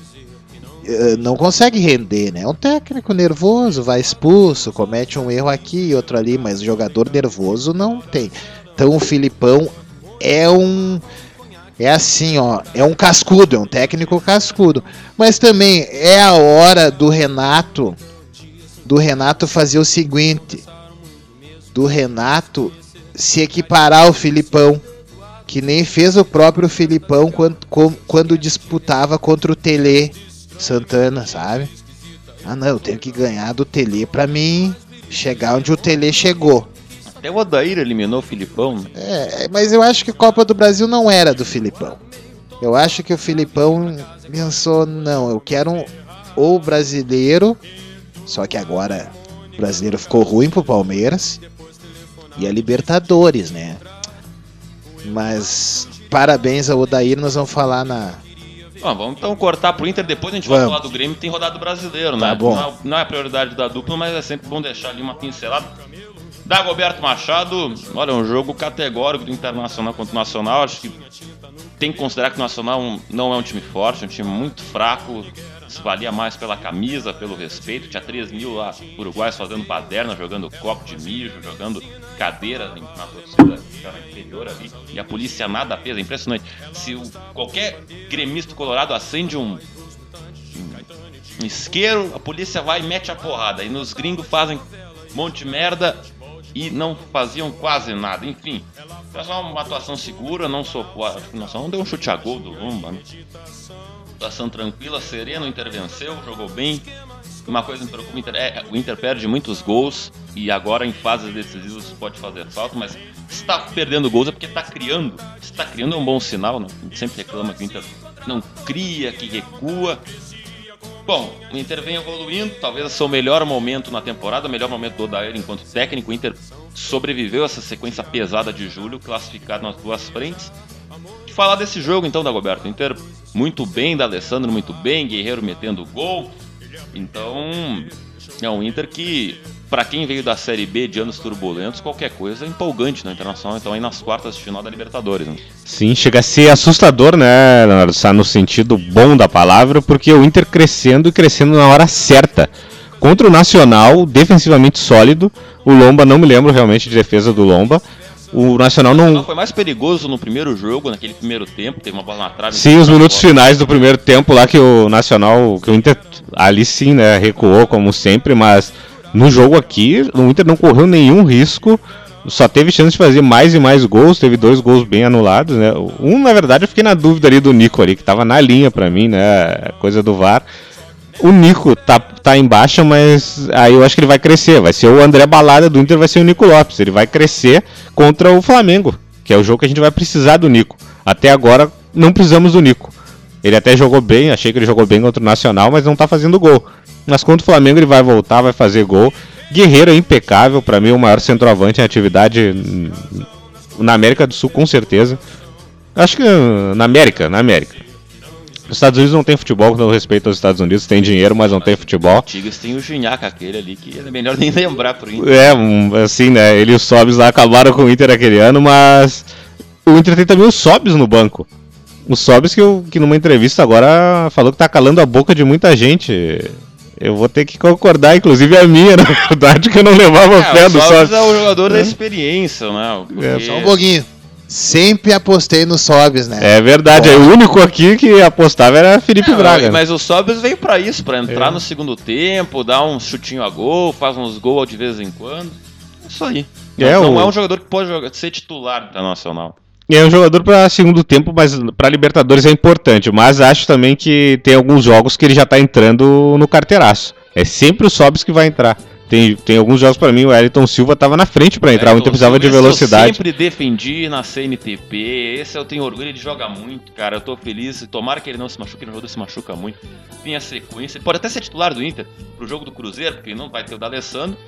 não consegue render, né? É um técnico nervoso, vai expulso, comete um erro aqui e outro ali, mas jogador nervoso não tem. Então o Filipão é um. É assim, ó, é um cascudo, é um técnico cascudo. Mas também é a hora do Renato, do Renato fazer o seguinte, do Renato se equiparar ao Filipão, que nem fez o próprio Filipão quando, quando disputava contra o Tele Santana, sabe? Ah não, eu tenho que ganhar do Tele pra mim chegar onde o Tele chegou. Até o Odair eliminou o Filipão. É, mas eu acho que Copa do Brasil não era do Filipão. Eu acho que o Filipão pensou, não, eu quero um, ou brasileiro, só que agora o brasileiro ficou ruim pro Palmeiras, e a Libertadores, né? Mas parabéns ao Odair, nós vamos falar na. Bom, vamos então cortar pro Inter, depois a gente vai Vamos. falar do Grêmio, tem rodado brasileiro, né? Tá bom. Não, é, não é prioridade da dupla, mas é sempre bom deixar ali uma pincelada. Dagoberto Machado, olha, um jogo categórico do Internacional contra o Nacional, acho que tem que considerar que o Nacional não é um time forte, é um time muito fraco, se valia mais pela camisa, pelo respeito. Tinha 3 mil lá uruguaios fazendo baderna, jogando copo de mijo, jogando cadeira na torcida ali. E a polícia nada fez, é impressionante. Se o- qualquer gremista colorado acende um, um isqueiro, a polícia vai e mete a porrada. E nos gringos fazem um monte de merda e não faziam quase nada. Enfim, foi só uma atuação segura, não sou. Não, não deu um chute a gol do Lumba, né? Atuação tranquila, sereno, o Inter venceu, jogou bem. Uma coisa me preocupa, o Inter, é, o Inter perde muitos gols e agora em fases decisivas pode fazer falta, mas está perdendo gols é porque está criando. Está criando é um bom sinal, né? A gente sempre reclama que o Inter não cria, que recua. Bom, o Inter vem evoluindo, talvez é o melhor momento na temporada, o melhor momento do Odair enquanto técnico. O Inter sobreviveu a essa sequência pesada de julho, classificado nas duas frentes. E falar desse jogo então, Dagoberto. Inter muito bem, da Alessandro muito bem, Guerreiro metendo gol. Então, é um Inter que, para quem veio da Série B de anos turbulentos, qualquer coisa é empolgante no Internacional. Então, aí nas quartas de final da Libertadores. Né? Sim, chega a ser assustador, né, Leonardo? Sá, no sentido bom da palavra, porque o Inter crescendo e crescendo na hora certa. Contra o Nacional, defensivamente sólido. O Lomba, não me lembro realmente de defesa do Lomba. O Nacional Não, foi mais perigoso no primeiro jogo, naquele primeiro tempo, teve uma bola na trave. Sim, os minutos finais do primeiro tempo lá que o Nacional, que o Inter ali sim, né, recuou como sempre, mas no jogo aqui o Inter não correu nenhum risco, só teve chance de fazer mais e mais gols, teve dois gols bem anulados, né? Um, na verdade, eu fiquei na dúvida ali do Nico ali, que tava na linha pra mim, né, coisa do VAR. O Nico tá, tá em baixa, mas aí eu acho que ele vai crescer. Vai ser o André Balada do Inter, vai ser o Nico Lopes. Ele vai crescer contra o Flamengo, que é o jogo que a gente vai precisar do Nico. Até agora não precisamos do Nico. Ele até jogou bem, achei que ele jogou bem contra o Nacional, mas não tá fazendo gol. Mas contra o Flamengo ele vai voltar, vai fazer gol. Guerreiro é impecável, pra mim o maior centroavante em atividade na América do Sul, com certeza. Acho que na América, na América. Os Estados Unidos não tem futebol, com todo respeito aos Estados Unidos, tem dinheiro, mas não tem futebol. Tigres tem o Gignac aquele ali, que é melhor nem lembrar pro Inter. É, um, assim, né? Ele e os Sobs lá acabaram com o Inter aquele ano, mas o Inter tem também os Sobs no banco. Os Sobs que, eu, que numa entrevista agora falou que tá calando a boca de muita gente. Eu vou ter que concordar, inclusive a minha, na verdade, que eu não levava fé É, o do Sobs Sobs. é o jogador da experiência, né? Porque... É, Só um pouquinho. Sempre apostei no Sobs, né? É verdade, é o único aqui que apostava era Felipe Não, Braga. né? Mas o Sobs veio pra isso, pra entrar É. no segundo tempo, dar um chutinho a gol, faz uns gols de vez em quando. Isso aí. É, Mas não o- é um jogador que pode jogar- ser titular internacional. É um jogador para segundo tempo, mas para Libertadores é importante. Mas acho também que tem alguns jogos que ele já tá entrando no carteiraço. É sempre o Sobs que vai entrar. Tem, tem alguns jogos para mim, o Elton Silva tava na frente para entrar, o Inter precisava de Esse Eu velocidade. sempre defendi na CNTP. Esse eu tenho orgulho, ele joga muito, cara. Eu tô feliz. Tomara que ele não se machuque, ele jogo se machuca muito. Tem a sequência. Ele pode até ser titular do Inter pro jogo do Cruzeiro, porque não vai ter o D'Alessandro.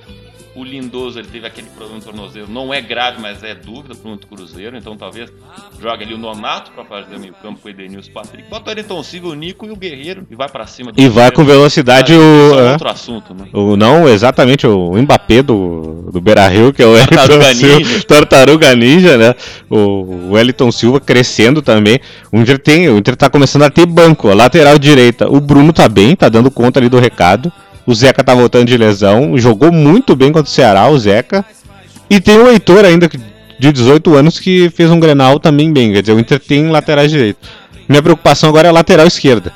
O Lindoso, ele teve aquele problema no tornozelo. Não é grave, mas é dúvida pro outro Cruzeiro. Então talvez jogue ali o Nonato pra fazer o meio campo com o Edenilson Patrick. Bota o Ayrton Silva, o Nico e o Guerreiro. E vai pra cima do E vai com velocidade o. é é, outro assunto, né? o não, exatamente, o Mbappé do, do Beira Rio, que é o Tartaruga Silva, Ninja. Tartaruga Ninja, né? O, o Wellington Silva crescendo também. O Inter, tem, o Inter tá começando a ter banco, a lateral direita. O Bruno tá bem, tá dando conta ali do recado. O Zeca tá voltando de lesão, jogou muito bem contra o Ceará, o Zeca. E tem o Heitor ainda, de 18 anos, que fez um Grenal também bem. Quer dizer, o Inter tem laterais direito. Minha preocupação agora é a lateral esquerda.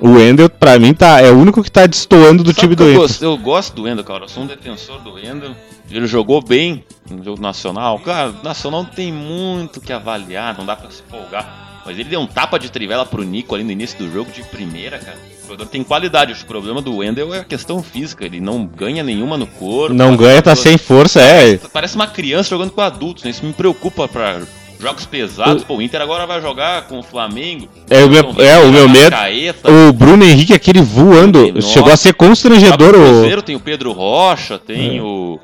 O Wendel, pra mim, tá, é o único que tá destoando do Sabe time do eu, Inter. gosto, eu gosto do Wendel, cara. Eu sou um defensor do Wendel. Ele jogou bem no jogo nacional. Cara, o nacional não tem muito o que avaliar, não dá pra se folgar. Mas ele deu um tapa de trivela pro Nico ali no início do jogo de primeira, cara. O jogador tem qualidade. O problema do Wendel é a questão física. Ele não ganha nenhuma no corpo. Não ganha, tá sem força, é. Parece uma criança jogando com adultos, né? Isso me preocupa pra jogos pesados. Pô, o Inter agora vai jogar com o Flamengo. É, o meu- Com é, o meu medo- Arrascaeta. O Bruno Henrique, aquele voando, Nossa. chegou a ser constrangedor. o O... Cruzeiro tem o Pedro Rocha, tem o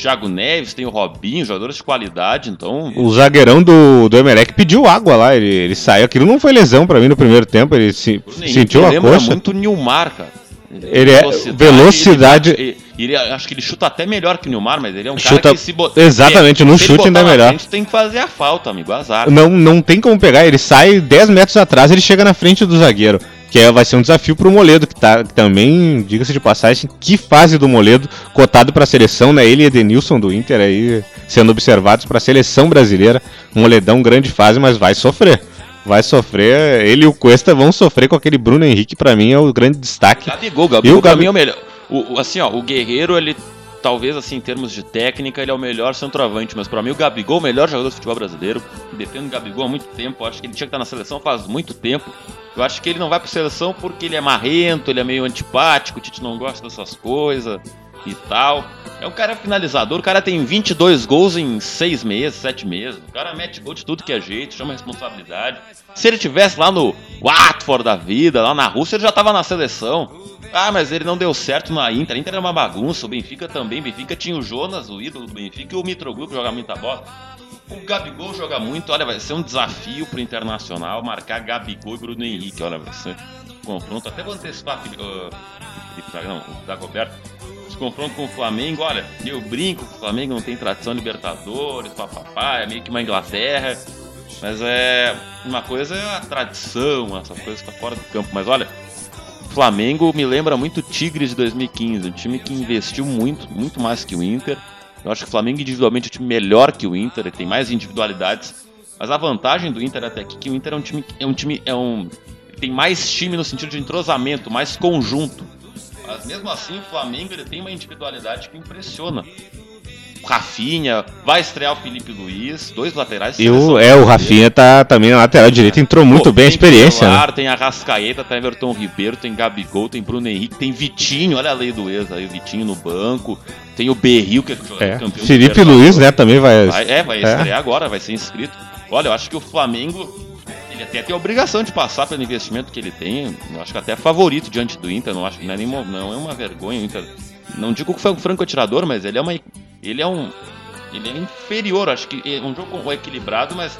Thiago Neves, tem o Robinho, jogadores de qualidade, então. O zagueirão do, do Emelec pediu água lá, ele, ele saiu. Aquilo não foi lesão pra mim no primeiro tempo, ele se, sentiu a coxa. muito o Nilmar, cara. Ele é- velocidade- E, E ele, acho que ele chuta até melhor que o Nilmar, mas ele é um Chuta- cara que se botar. exatamente, no se ele chute ainda é melhor. frente, tem que fazer a falta, amigo. Azar. Não, não tem como pegar, ele sai 10 metros atrás, ele chega na frente do zagueiro. Que é, vai ser um desafio pro Moledo, que tá que também, diga-se de passagem, que fase do Moledo, cotado pra seleção, né? Ele e Edenilson do Inter aí sendo observados pra seleção brasileira. Moledão, grande fase, mas vai sofrer. Vai sofrer, ele e o Cuesta vão sofrer com aquele Bruno Henrique, pra mim é o grande destaque. Gabigol, E Gabigol o pra Gabi- mim é o melhor. O, o- assim, ó, o Guerreiro, ele talvez assim em termos de técnica, ele é o melhor centroavante, mas pra mim o Gabigol é o melhor jogador do futebol brasileiro. Defendo o Gabigol há muito tempo, acho que ele tinha que estar na seleção faz muito tempo. Eu acho que ele não vai pra seleção porque ele é marrento, ele é meio antipático, o Tite não gosta dessas coisas e tal. É um cara finalizador, o cara tem 22 gols em 6 meses, 7 meses. O cara mete gol de tudo que é jeito, chama responsabilidade. Se ele tivesse lá no Watford da vida, lá na Rússia, ele já tava na seleção. Ah, mas ele não deu certo na Inter. A Inter era uma bagunça. O Benfica também. O Benfica tinha o Jonas, o ídolo do Benfica, e o Mitroglou que joga muita bola. O Gabigol joga muito. Olha, vai ser um desafio pro Internacional marcar Gabigol e Bruno Henrique. Olha, vai ser um confronto. Até vou antecipar, Fili- ah, Felipe não, o Dagoberto. Esse confronto com o Flamengo, olha, eu brinco que o Flamengo não tem tradição Libertadores, papapá, é meio que uma Inglaterra. Mas é. Uma coisa é a tradição, essa coisa que tá fora do campo. Mas olha, Flamengo me lembra muito Tigres de 2015, um time que investiu muito, muito mais que o Inter. Eu acho que o Flamengo individualmente é um time melhor que o Inter, ele tem mais individualidades. Mas a vantagem do Inter até aqui é que o Inter é um time é um time é um tem mais time no sentido de entrosamento, mais conjunto. Mas mesmo assim o Flamengo ele tem uma individualidade que impressiona. Rafinha vai estrear o Felipe Luiz, dois laterais. E o, é, o. Rafinha tá também na lateral direita, entrou muito Pô, bem a experiência, né? Pilar, Tem Arrascaeta, tem Everton Ribeiro, tem Gabigol, tem Bruno Henrique, tem Vitinho, olha a lei do ex aí, o Vitinho no banco. Tem o Berril, que é É. campeão. Felipe. Luiz, né, também vai. Vai, é, vai É. estrear agora, vai ser inscrito. Olha, eu acho que o Flamengo. Ele até tem a obrigação de passar pelo investimento que ele tem. Eu acho que até é favorito diante do Inter. Não acho que não é, nem, não é uma vergonha o Inter. Não digo que foi um franco atirador, mas ele é uma. Ele é um. Ele é inferior, acho que é um jogo equilibrado, mas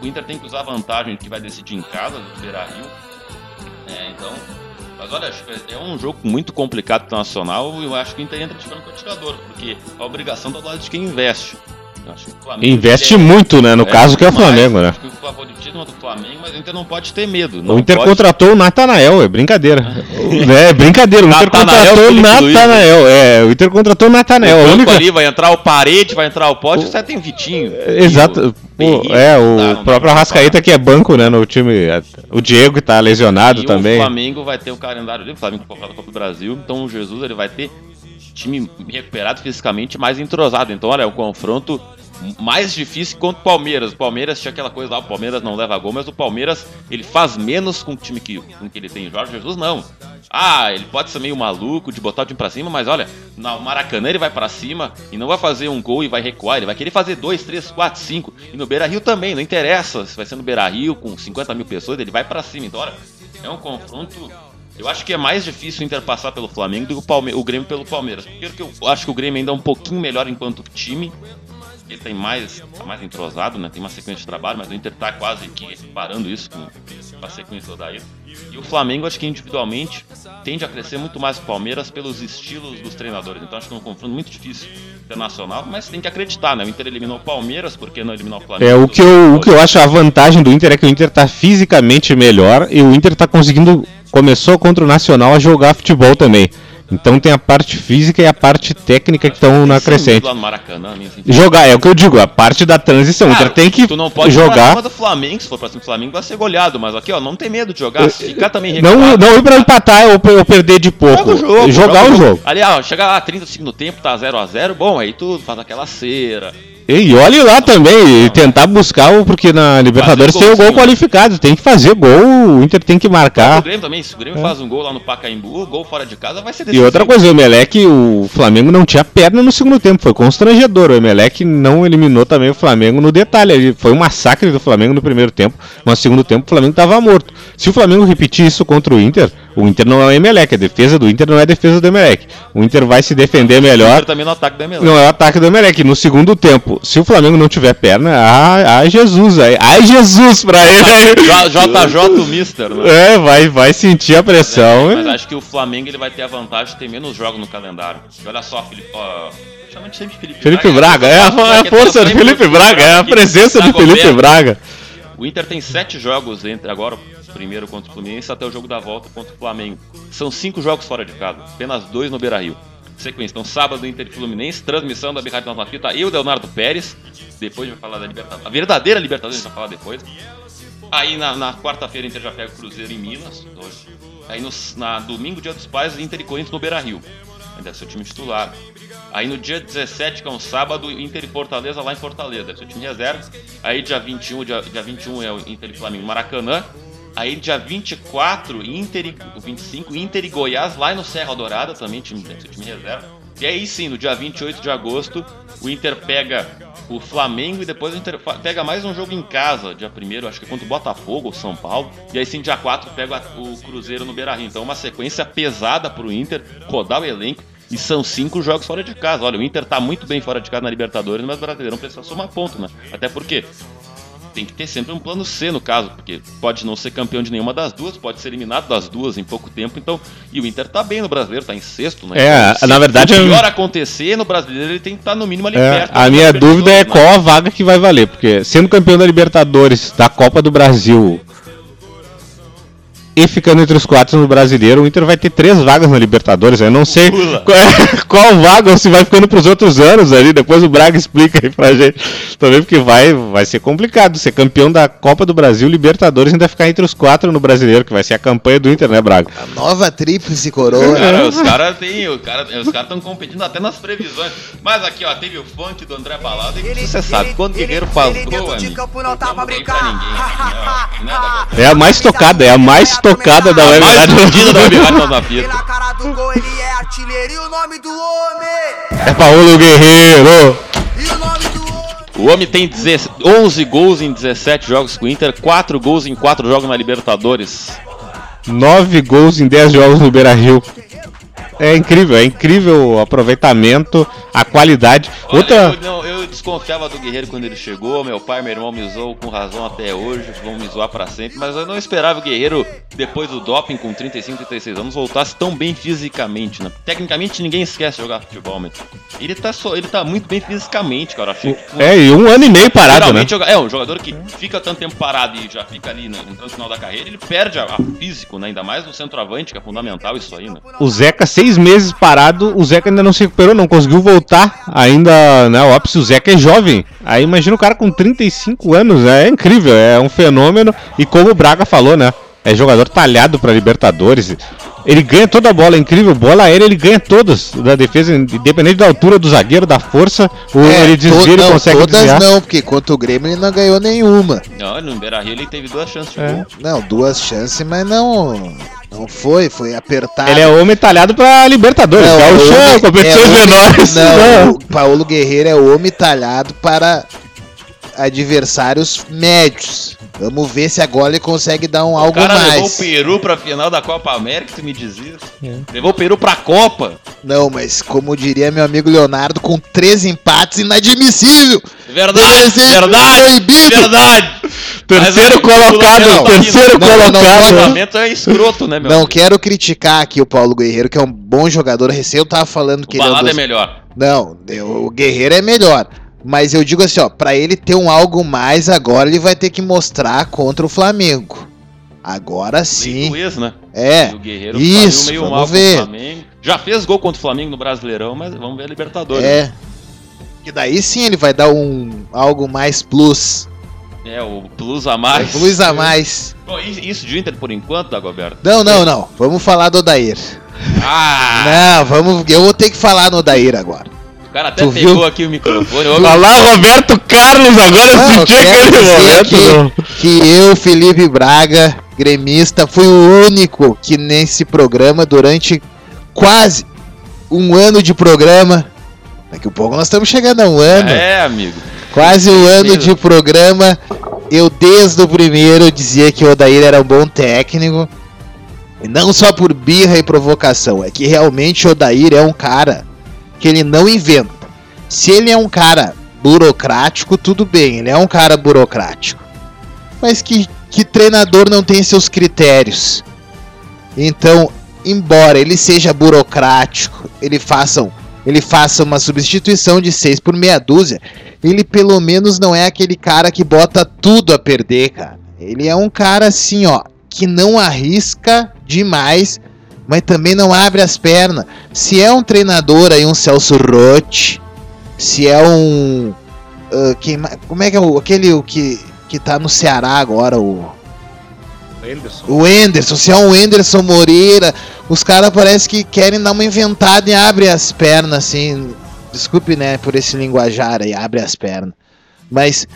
o Inter tem que usar a vantagem que vai decidir em casa, do Beira Rio. É, então. Mas olha, que é um jogo muito complicado pro Nacional e eu acho que o Inter entra de franco atirador, porque a obrigação do lado de quem investe. Investe é- muito, né? No é, caso que é o Flamengo, né? Acho que o favoritismo é do Flamengo, mas o Inter não pode ter medo. O Inter pode- contratou o Natanael, é brincadeira. é brincadeira, o Inter contratou o Natanael. É, o Inter contratou o Natanael. O única... ali vai entrar o Parede, vai entrar o Pote, você tem o Vitinho. Exato. Pô, é, o não dá próprio Arrascaeta que é banco, né, no time. O Diego que tá lesionado e também. o Flamengo vai ter o calendário dele, o Flamengo da Copa do Brasil, então o Jesus ele vai ter time recuperado fisicamente mais entrosado. Então, olha, é o confronto mais difícil contra o Palmeiras. O Palmeiras tinha aquela coisa lá, o Palmeiras não leva gol, mas o Palmeiras ele faz menos com o time que, com que ele tem. Jorge Jesus não. Ah, ele pode ser meio maluco de botar o time pra cima, mas olha, no Maracanã ele vai pra cima e não vai fazer um gol e vai recuar, ele vai querer fazer dois, três, quatro, cinco. E no Beira Rio também, não interessa se vai ser no Beira Rio com 50 mil pessoas, ele vai pra cima. Então, olha, é um confronto. Eu acho que é mais difícil o Inter passar pelo Flamengo do que o, Palme o Grêmio pelo Palmeiras. Porque eu acho que o Grêmio ainda é um pouquinho melhor enquanto time. Ele tem mais, tá mais entrosado, né? Tem uma sequência de trabalho, mas o Inter tá quase que parando isso com a sequência toda aí. E o Flamengo, acho que individualmente, tende a crescer muito mais que o Palmeiras pelos estilos dos treinadores. Então acho que é um confronto muito difícil internacional, mas tem que acreditar, né? O Inter eliminou o Palmeiras, por que não eliminar o Flamengo? É, o que, eu, o que eu acho a vantagem do Inter é que o Inter tá fisicamente melhor e o Inter tá conseguindo, começou contra o Nacional a jogar futebol também. Então tem a parte física e a parte técnica que estão na Esse crescente. Maracanã, né. Jogar, é o que eu digo, a parte da transição. o Cara, tem que tu não pode jogar. do Flamengo, se for pra cima do Flamengo vai ser goleado, mas aqui ó, não tem medo de jogar, se ficar também recuado, não ir pra empatar ou, ou perder de pouco. Joga jogo, jogar joga o jogo. Ali, ó, chega lá 30 segundo tempo, tá 0 a 0 bom, aí tu faz aquela cera. E olhe lá também, e tentar buscar, o- porque na Libertadores tem o gol golzinho. qualificado, tem que fazer gol, o Inter tem que O marcar. Grêmio também, se o Grêmio faz um gol lá no Pacaembu, gol fora de casa, vai ser E decisivo. outra coisa, o Emelec, o Flamengo não tinha perna no segundo tempo, foi constrangedor. O Emelec não eliminou também o Flamengo no detalhe. Foi um massacre do Flamengo no primeiro tempo, mas no segundo tempo o Flamengo estava morto. Se o Flamengo repetir isso contra o Inter, O Inter não é o Emelec, a defesa do Inter não é a defesa do Emelec. O Inter vai se defender O melhor. Inter também no ataque da Emelec. Não é o ataque do Emelec. No segundo tempo, se o Flamengo não tiver perna, ai, ai Jesus, ai, ai Jesus pra ele. JJ o Mister, né? É, vai, vai sentir a pressão. Mas acho que o Flamengo ele vai ter a vantagem de ter menos jogos no calendário. E olha só, Felipe. Ó, chama de sempre Felipe, Felipe Braga, é a, é a força do Felipe Braga, é a presença do Felipe Braga. O Inter tem sete jogos entre agora, o primeiro contra o Fluminense, até o jogo da volta contra o Flamengo. São cinco jogos fora de casa, apenas dois no Beira Rio. Sequência, então sábado Inter e Fluminense, transmissão da Birrádio Nova Fita, eu, Leonardo Pérez. Depois a gente vai falar da Libertadores, a verdadeira Libertadores a gente vai falar depois. Aí na, na quarta-feira Inter já pega o Cruzeiro em Minas. Hoje. Aí no na domingo, dia dos pais, Inter e Corinthians no Beira Rio. É seu time titular. Aí no dia 17, que é um sábado, Inter e Fortaleza lá em Fortaleza, deve ser o time reserva. Aí dia 21, dia, dia 21 é o Inter e Flamengo Maracanã. Aí dia 24, Inter e o 25, Inter e Goiás lá no Serra Dourada, também time, deve ser o time reserva. E aí sim, no dia 28 de agosto, o Inter pega o Flamengo e depois Inter fa- pega mais um jogo em casa, dia 1 acho que é contra o Botafogo ou São Paulo. E aí sim, dia 4 pega o Cruzeiro no Beira-Rio. Então uma sequência pesada pro Inter rodar o elenco. E são cinco jogos fora de casa. Olha, o Inter tá muito bem fora de casa na Libertadores, mas o Brasileirão precisa somar ponto, né? Até porque tem que ter sempre um plano C no caso, porque pode não ser campeão de nenhuma das duas, pode ser eliminado das duas em pouco tempo, então. E o Inter tá bem no brasileiro, tá em sexto, né? É, Então, se na verdade, o eu- pior acontecer no brasileiro, ele tem que estar no mínimo ali É, perto. a minha dúvida é né? qual a vaga que vai valer, porque sendo campeão da Libertadores, da Copa do Brasil e ficando entre os quatro no Brasileiro, o Inter vai ter três vagas na Libertadores. Eu não sei qual, qual vaga ou se vai ficando pros outros anos ali. Depois o Braga explica aí pra gente. Também porque vai, vai ser complicado ser campeão da Copa do Brasil, Libertadores ainda ficar entre os quatro no Brasileiro, que vai ser a campanha do Inter, né, Braga? A nova tríplice coroa. Cara, os caras tem, o cara, os caras estão competindo até nas previsões. Mas aqui, ó, teve o funk do André Balada e você sabe, quando o Guerreiro faz ele gol, amigo, não tá pra ninguém. né, né, É a mais tocada, é a mais tocada da Web Mais Rádio. vendida da Web Rádio na fita. é artilheiro o nome do homem. Paulo Guerreiro. E o nome do homem. O homem tem 10 11 gols em 17 jogos com o Inter, 4 gols em 4 jogos na Libertadores. Nove gols em 10 jogos no Beira Rio. É incrível, é incrível o aproveitamento, a qualidade. Olha, Outra. eu, não, eu desconfiava do Guerreiro quando ele chegou. Meu pai meu irmão me zoam com razão até hoje, vão me zoar pra sempre. Mas eu não esperava o Guerreiro, depois do doping, com 35, 36 anos, voltasse tão bem fisicamente, né? Tecnicamente ninguém esquece de jogar futebol, mas ele tá, só, ele tá muito bem fisicamente, cara. Achei que, É, e um ano e meio parado, né? É, um jogador que fica tanto tempo parado e já fica ali né, no final da carreira, ele perde a, a físico, né? Ainda mais no centroavante, que é fundamental isso aí, né? O Zeca, seis meses parado, o Zeca ainda não se recuperou, não conseguiu voltar ainda, né? O ápice, o Zeca é jovem. Aí imagina o cara com 35 anos, né? É incrível, é um fenômeno. E como o Braga falou, né? É jogador talhado pra Libertadores. Ele ganha toda a bola, é incrível. Bola aérea, ele ganha todas da defesa, independente da altura do zagueiro, da força. O, É, ele desvia, to- ele não, consegue todas desviar. não, porque contra o Grêmio ele não ganhou nenhuma. Não, no Beira Rio ele teve duas chances de É. gol. Não, duas chances, mas não. Não foi, foi apertado. Ele é homem talhado pra Libertadores. Não, é o homem- chão, competições é homem- menores. Não, o Paulo Guerreiro é homem talhado para adversários médios. Vamos ver se agora ele consegue dar um O algo cara levou o mais. Peru pra final da Copa América, tu me dizia. É. Levou o Peru pra Copa. Não, mas como diria meu amigo Leonardo, com três empates inadmissível. Verdade, verdade, proibido. verdade. Terceiro Mas aí, colocado, o terceiro Não, não, não, O colocado. lançamento é escroto, né, meu? Não amigo? quero criticar aqui o Paulo Guerreiro, que é um bom jogador. Recém eu tava falando que O ele é um balada é dos- melhor. Não, eu- o Guerreiro é melhor. Mas eu digo assim, ó, pra ele ter um algo mais agora, ele vai ter que mostrar contra o Flamengo. Agora sim. Sim. Ex, né? É. E o Guerreiro Isso, meio vamos mal ver. o Flamengo. Já fez gol contra o Flamengo no Brasileirão, mas vamos ver a Libertadores. É. Que daí sim ele vai dar um algo mais plus. É, o plus a mais. Plus a mais. Bom, isso de Inter por enquanto, Dagoberto? Não, não, não. Vamos falar do Odair. Ah! Não, vamos. Eu vou ter que falar no Odair agora. O cara até Tu pegou viu? aqui o microfone. Ô, Olha lá, Roberto Carlos, agora eu Não, senti quero aquele momento. não. que, que eu, Felipe Braga, gremista, fui o único que nesse programa, durante quase um ano de programa, daqui a pouco nós estamos chegando a um ano, É, amigo. quase um ano de programa, eu desde o primeiro dizia que o Odair era um bom técnico, E não só por birra e provocação, é que realmente o Odair é um cara que ele não inventa. Se ele é um cara burocrático, tudo bem, ele é um cara burocrático. Mas que, que treinador não tem seus critérios? Então, embora ele seja burocrático, ele faça, ele faça uma substituição de 6 por meia dúzia, ele pelo menos não é aquele cara que bota tudo a perder, cara. Ele é um cara assim, ó, que não arrisca demais, mas também não abre as pernas. Se é um treinador aí, um Celso Rotti, se é um. ah, quem como é que é o, aquele o que, que tá no Ceará agora, o. O Enderson, se é um Enderson Moreira, os caras parece que querem dar uma inventada e abre as pernas, assim. Desculpe, né, por esse linguajar aí, abre as pernas. Mas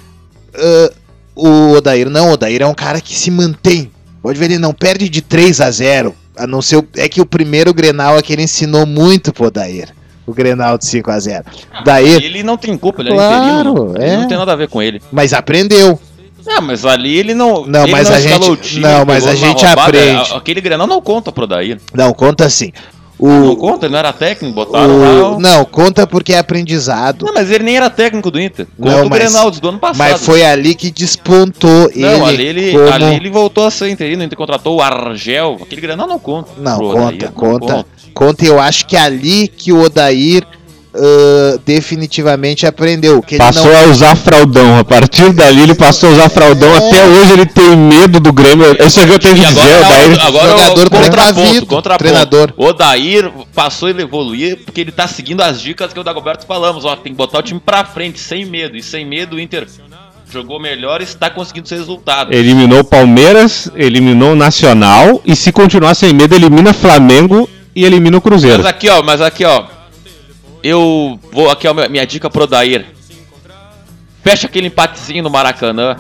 ah, o Odair não, o Odair é um cara que se mantém. Pode ver, ele não perde de 3 a 0. A não ser. o- É que o primeiro Grenal é que ele ensinou muito pro Odair. O Grenal de 5 a 0. Daí, Ele não tem culpa, ele é Claro, interino. Ele é. não tem nada a ver com ele. mas aprendeu. Não, mas ali ele não. Não, ele mas a escalou gente- o time, não, mas a gente aprende. A- Aquele Grenal não conta pro Daí. Não, conta assim. Não O, conta, ele não era técnico, botaram lá. o, o- não, conta porque é aprendizado. Não, mas ele nem era técnico do Inter. Conta Não, o mas- Grenal do ano passado. Mas foi ali que despontou ele. Não, ali ele, como... ali ele voltou a ser interino, o Inter contratou o Argel. Aquele Grenal não conta. Não, pro conta, Odair, não conta. Conta, e eu acho que é ali que o Odair ah, definitivamente aprendeu. Que ele Passou não... a usar fraldão. A partir dali ele passou a usar fraldão. É. Até hoje ele tem medo do Grêmio. Isso é que eu tenho que dizer. agora, daí- agora jogador o contraponto, precavido, contraponto. treinador. O Odair passou a evoluir porque ele tá seguindo as dicas que o Dagoberto falamos. Ó, tem que botar o time pra frente, sem medo. E sem medo o Inter jogou melhor e está conseguindo esse resultado. Eliminou o Palmeiras, eliminou o Nacional. E se continuar sem medo, elimina Flamengo e elimina o Cruzeiro. Mas aqui, ó, mas aqui, ó. Eu vou. Aqui, ó, minha- minha dica pro Odair. Fecha aquele empatezinho no Maracanã.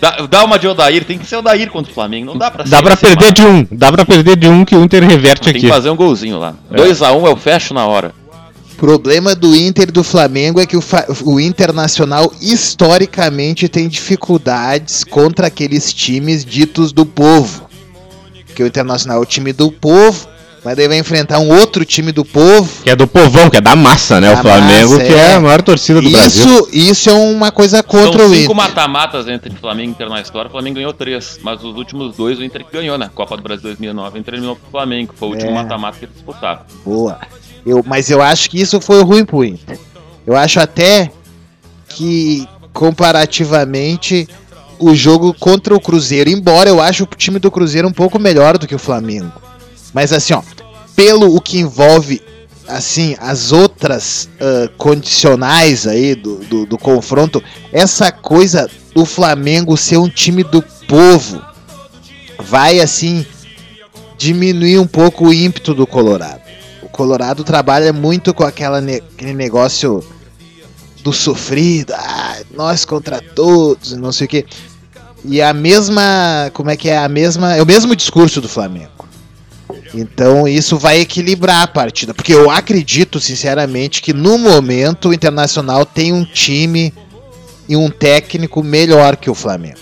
Dá, dá uma de Odair, tem que ser Odair contra o Flamengo. Não dá pra Dá ser pra esse perder de um. Dá pra perder de um que o Inter reverte Tem aqui. que fazer um golzinho lá. 2x1 eu fecho na hora. O problema do Inter e do Flamengo é que o, o Internacional historicamente tem dificuldades contra aqueles times ditos do povo. Porque o Internacional é o time do povo, mas daí vai enfrentar um outro time do povo. Que é do povão, que é da massa, né? Da o Flamengo, massa, que é. é. a maior torcida do Brasil. Isso, isso é uma coisa contra São o cinco Inter. mata-matas entre Flamengo e Inter na história. O Flamengo ganhou três, mas os últimos dois o Inter que ganhou, né? Copa do Brasil 2009, o Inter eliminou pro Flamengo, foi o último É. mata-mata que eles disputaram. Boa. Eu, mas eu acho que isso foi ruim pro Inter. Eu acho até que, comparativamente, o jogo contra o Cruzeiro, embora eu ache o time do Cruzeiro um pouco melhor do que o Flamengo. Mas assim, ó, pelo o que envolve assim as outras ah, condicionais aí do, do, do confronto, essa coisa do Flamengo ser um time do povo vai assim diminuir um pouco o ímpeto do Colorado. O Colorado trabalha muito com aquela ne- aquele negócio do sofrido, ah, nós contra todos, não sei o que. E a mesma, como é que é a mesma, é o mesmo discurso do Flamengo. Então isso vai equilibrar a partida, porque eu acredito sinceramente que no momento o Internacional tem um time e um técnico melhor que o Flamengo.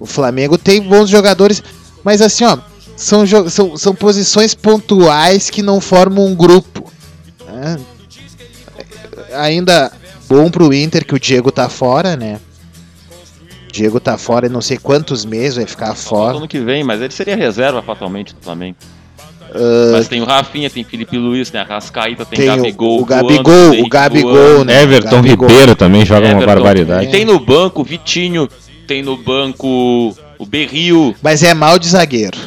O Flamengo tem bons jogadores, mas assim, ó, são, são, são posições pontuais que não formam um grupo. né? Ainda bom pro Inter que o Diego tá fora, né? Diego tá fora e não sei quantos meses vai ficar fora. ano que vem, mas ele seria reserva fatalmente do Flamengo. Ah, mas tem o Rafinha, tem Felipe Luiz, tem a Rascaíta, tem, tem Gabigol. o, Gabigol, o Gabigol, voando, né? Everton Gabigol. Ribeiro também joga uma Everton. barbaridade. E tem no banco o Vitinho, tem no banco o Berril. Mas é mal de zagueiro.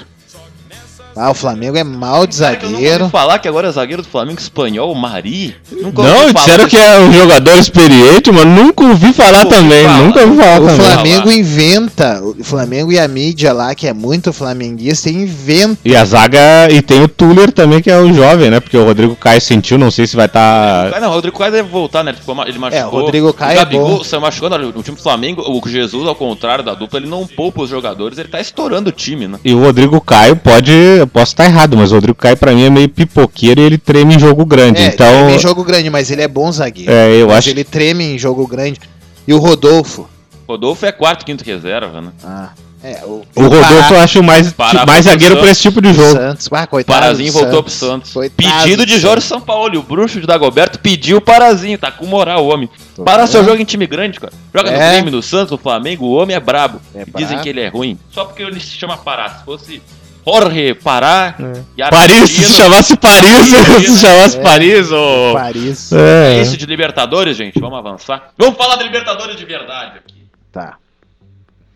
Ah, o Flamengo é mal de zagueiro. falar que agora é zagueiro do Flamengo espanhol, o Mari. Nunca Não, ouvi falar disseram que é um jogador experiente, mas nunca ouvi falar Nunca ouvi também. falar. Nunca ouvi falar O também. Flamengo inventa, o Flamengo e a mídia lá, que é muito flamenguista, inventa. E a zaga, e tem o Tuller também, que é o jovem, né? Porque o Rodrigo Caio sentiu, não sei se vai tá estar. Ah, não, o Rodrigo Caio deve voltar, né? Ele, ficou ma- ele machucou. É, o Rodrigo Caio o é Gabigol bom. saiu machucando. O time do Flamengo, o Jesus, ao contrário da dupla, ele não poupa os jogadores, ele tá estourando o time, né? E o Rodrigo Caio pode. Posso estar errado, mas o Rodrigo Caio pra mim é meio pipoqueiro e ele treme em jogo grande. É, então. treme em jogo grande, mas ele é bom zagueiro. É, eu mas acho ele treme em jogo grande. E o Rodolfo. Rodolfo é quarto, quinto reserva, né? Ah, É, o, O Rodolfo eu acho mais, Pará mais zagueiro pra Santos. esse tipo de o jogo. Santos. Ah, coitado Parazinho voltou pro Santos. Coitado Pedido de Jorge Santos. São Paulo. O bruxo de Dagoberto pediu o Parazinho. Tá com moral o homem. Tô Pará só vendo. joga em time grande, cara. Joga no É. Grêmio, no Santos, no Flamengo. O homem é brabo. É E Dizem brabo. que ele é ruim. Só porque ele se chama Pará. Se fosse Jorge Pará e Paris, se chamasse Paris, se chamasse É. Paris, ô. Paris. É É. isso de Libertadores, gente. Vamos avançar. Vamos falar da Libertadores de verdade aqui. Tá.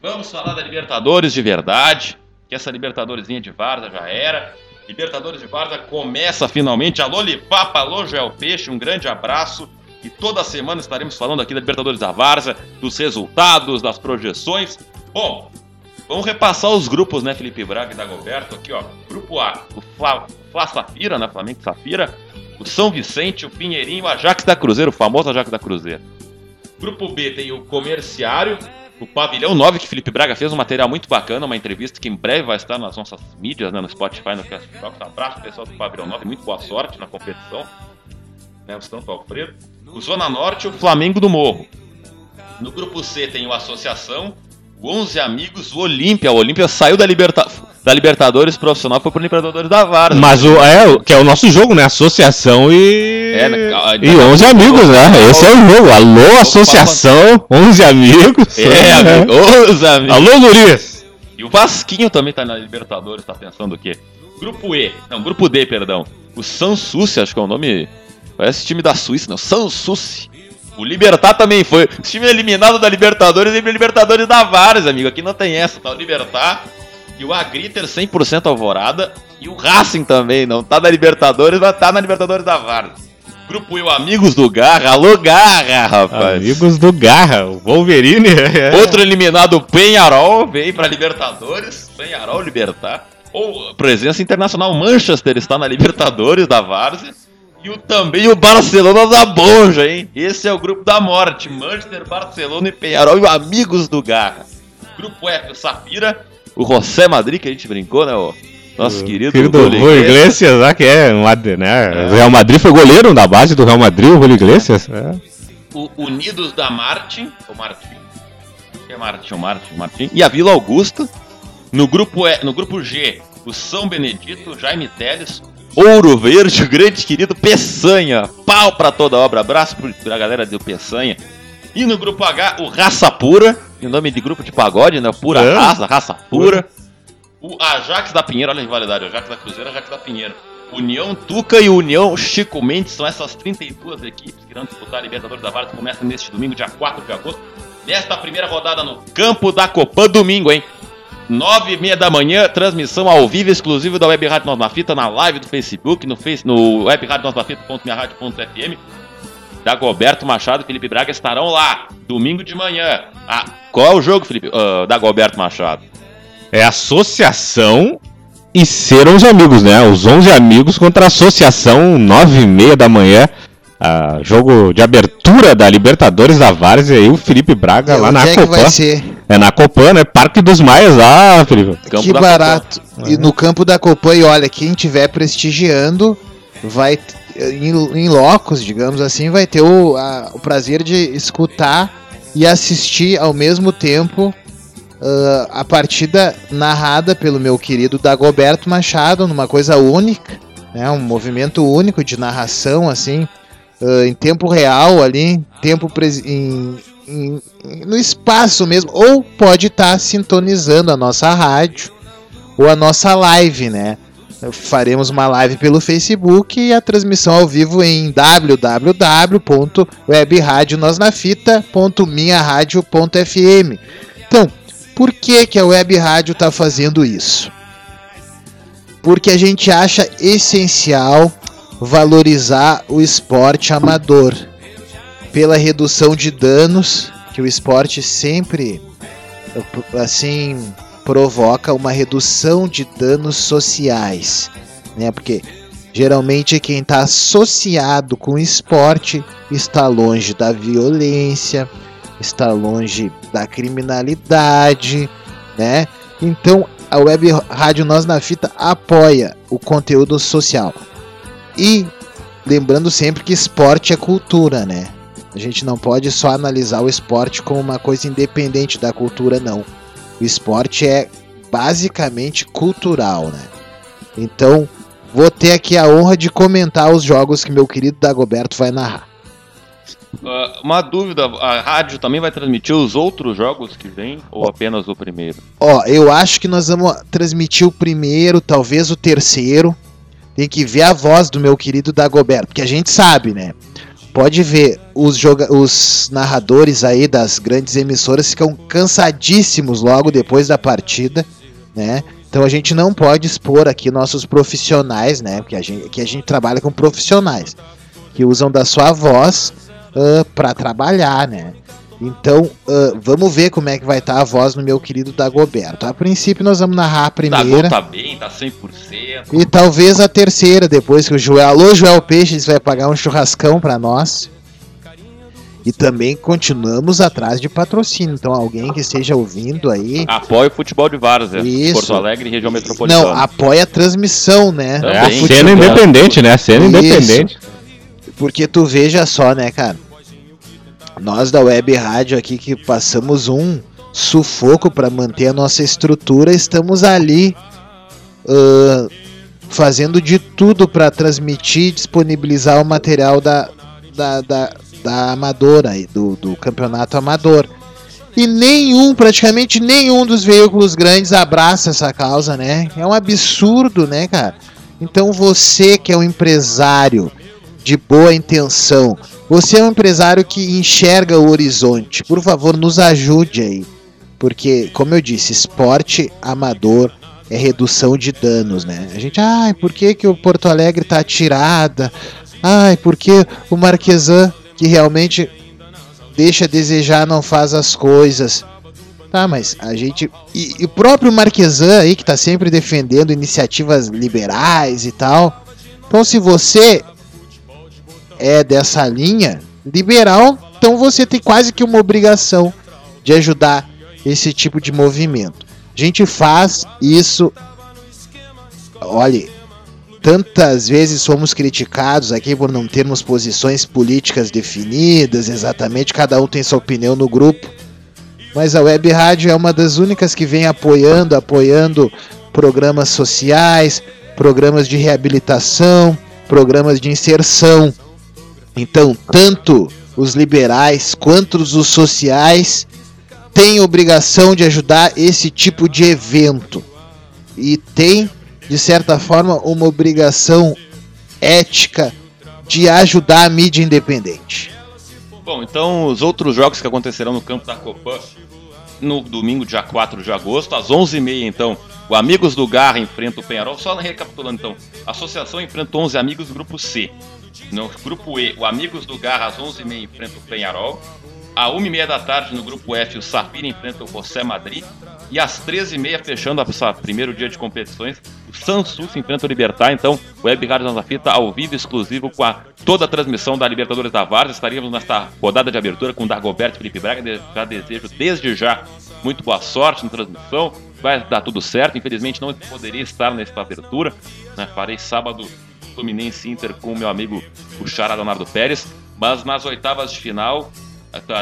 Vamos falar da Libertadores de verdade. Que essa Libertadorzinha de Varda já era. Libertadores de Varda começa finalmente. Alô, Lipapa, alô, Joel Peixe, um grande abraço. E toda semana estaremos falando aqui da Libertadores da Varsa, dos resultados, das projeções. Bom, vamos repassar os grupos, né, Felipe Braga e Dagoberto? Aqui, ó. Grupo A, o Fla, Fla Safira, né, Flamengo Safira. O São Vicente, o Pinheirinho, o Ajax da Cruzeiro, o famoso Ajax da Cruzeiro. Grupo B tem o Comerciário, o Pavilhão 9, que Felipe Braga fez um material muito bacana, uma entrevista que em breve vai estar nas nossas mídias, né, no Spotify, no Festival. Um abraço pessoal do Pavilhão 9, muito boa sorte na competição. Né, o Santo Alfredo. O Zona Norte, o Flamengo do Morro. No grupo C tem o Associação, 11 Amigos, o Olímpia. O Olímpia saiu da, Liberta... da Libertadores profissional, foi pro Libertadores da Varsa. Mas o, é, o- que é o nosso jogo, né? Associação e. É, né, ca- E 11 amigos, né? Esse é o jogo. Alô, associação, 11 amigos. É, amigo, os amigos. Alô, Luris. E o Vasquinho também tá na Libertadores, tá pensando o quê? Grupo E, não, Grupo D, perdão. O Sansucci, acho que é o nome. Parece time da Suíça, não. Sansucci. O Libertar também foi. O time eliminado da Libertadores e Libertadores da Várias, amigo. Aqui não tem essa, tá? O Libertar e o Agriter 100% alvorada. E o Racing também, não tá na Libertadores, mas tá na Libertadores da Várias. Grupo E, o Amigos do Garra. Alô, Garra, rapaz. Amigos do Garra, o Wolverine. é. Outro eliminado, o Penharol, veio pra Libertadores. Penharol Libertar. Ou presença internacional, Manchester está na Libertadores da Várzea. E o, também o Barcelona da Bonja, hein? Esse é o grupo da morte. Manchester, Barcelona e Penharol e o Amigos do Garra. Grupo F, o Safira. O José Madrid, que a gente brincou, né? O nosso querido Filho do Julio Rui Iglesias. Lá que é, né? O Real Madrid foi goleiro da base do Real Madrid, o Julio Iglesias. É. o Unidos da Martin, o Martin, que é Martin, o Martin, o Martin, e a Vila Augusta. No grupo, e, no grupo G, o São Benedito, Jaime Teles, Ouro Verde, o grande querido Peçanha. Pau pra toda obra. Abraço pra galera do Peçanha. E no grupo H, o Raça Pura, em nome de grupo de pagode, né? Pura É. Raça, Raça Pura. O Ajax da Pinheiro, olha a rivalidade, o Ajax da Cruzeiro, Ajax da Pinheiro. União Tuca e União Chico Mendes são essas 32 equipes que irão disputar a Libertadores da Varsa. Começa neste domingo, dia 4 de agosto. Nesta primeira rodada no Campo da Copan, domingo, hein? 9 e meia da manhã, transmissão ao vivo, exclusiva da Web Rádio Nós na Fita, na live do Facebook, no, face, no webradionosnafita.minharadio.fm. Dagoberto Machado e Felipe Braga estarão lá, domingo de manhã. Ah, qual é o jogo, Felipe? Ah, Dagoberto Machado. É associação e ser 11 amigos, né? Os 11 amigos contra a associação, 9 e meia da manhã. Ah, jogo de abertura da Libertadores da Várzea e o Felipe Braga lá Onde na é Copan. É na Copan, né? Parque dos Maias lá, Felipe. Campo que da barato. E no campo da Copan, e olha, quem tiver prestigiando vai em, em locos, digamos assim, vai ter o, a- o prazer de escutar e assistir ao mesmo tempo ah, a partida narrada pelo meu querido Dagoberto Machado, numa coisa única, né? Um movimento único de narração assim, ah, em tempo real ali, tempo em, em- no espaço mesmo, ou pode estar sintonizando a nossa rádio ou a nossa live, né? Faremos uma live pelo Facebook e a transmissão ao vivo em www.webradionosnafita.minharadio.fm. Então, por que, que a Web Rádio está fazendo isso? Porque a gente acha essencial valorizar o esporte amador pela redução de danos que o esporte sempre assim provoca uma redução de danos sociais, né? Porque geralmente quem está associado com o esporte está longe da violência, está longe da criminalidade, né? Então a Web Rádio Nós na Fita apoia o conteúdo social. E lembrando sempre que esporte é cultura, né? A gente não pode só analisar o esporte como uma coisa independente da cultura, não. O esporte é basicamente cultural, né? Então, vou ter aqui a honra de comentar os jogos que meu querido Dagoberto vai narrar. Ah, uma dúvida, a rádio também vai transmitir os outros jogos que vem ou apenas o primeiro? Ó, eu acho que nós vamos transmitir o primeiro, talvez o terceiro. Tem que ver a voz do meu querido Dagoberto, porque a gente sabe, né? Pode ver, os, os narradores aí das grandes emissoras ficam cansadíssimos logo depois da partida, né? Então a gente não pode expor aqui nossos profissionais, né? Porque a gente, aqui a gente trabalha com profissionais que usam da sua voz para trabalhar, né? Então, ah, vamos ver como é que vai estar a voz no meu querido Dagoberto. A princípio, nós vamos narrar a primeira. Dago tá bem, tá 100%. E talvez a terceira, depois que o Joel. Alô, Joel Peixes vai pagar um churrascão pra nós. E também continuamos atrás de patrocínio. Então, alguém que esteja ouvindo aí. Apoia o futebol de Várzea, Isso. Porto Alegre e região metropolitana. Não, apoia a transmissão, né? É, a cena independente, né? Cena Isso. independente. Porque tu veja só, né, cara? Nós da Web Rádio aqui que passamos um sufoco para manter a nossa estrutura, estamos ali ah, fazendo de tudo para transmitir, disponibilizar o material da, da, da, da amadora, aí, do, do campeonato amador. E nenhum, praticamente nenhum dos veículos grandes abraça essa causa, né? É um absurdo, né, cara? Então você que é um empresário de boa intenção, você é um empresário que enxerga o horizonte, por favor, nos ajude aí. Porque, como eu disse, esporte amador é redução de danos, né? A gente, ai, por que, que o Porto Alegre tá atirada? Ai, por que o Marquesan, que realmente deixa a desejar, não faz as coisas? Tá, mas a gente. E, e o próprio Marquesan aí, que tá sempre defendendo iniciativas liberais e tal. Então, se você é dessa linha liberal, então você tem quase que uma obrigação de ajudar esse tipo de movimento. A gente faz isso. Olhe, tantas vezes somos criticados aqui por não termos posições políticas definidas, exatamente, cada um tem sua opinião no grupo. Mas a Web Rádio é uma das únicas que vem apoiando, apoiando programas sociais, programas de reabilitação, programas de inserção. Então, tanto os liberais quanto os sociais têm obrigação de ajudar esse tipo de evento. E tem, de certa forma, uma obrigação ética de ajudar a mídia independente. Bom, então os outros jogos que acontecerão no campo da Copan no domingo, dia 4 de agosto, às 11h30, então, o Amigos do Garra enfrenta o Penharol. Só recapitulando, então, a Associação enfrenta 11 Amigos, grupo C. No grupo E, o Amigos do Garra, às 11h30, enfrenta o Penharol. À 1h30 da tarde, no grupo F, o Safira enfrenta o José Madrid. E às 13h30, fechando o primeiro dia de competições, o Sansu se enfrenta o Libertar. Então, Web Rádio Nossa Fita, ao vivo, exclusivo, com a, toda a transmissão da Libertadores da Várzea. Estaríamos nesta rodada de abertura com o Dagoberto Felipe Braga. Já desejo, desde já, muito boa sorte na transmissão. Vai dar tudo certo. Infelizmente, não poderia estar nesta abertura. né? Farei sábado Fluminense Inter com o meu amigo o Xará Leonardo Pérez. Mas nas oitavas de final,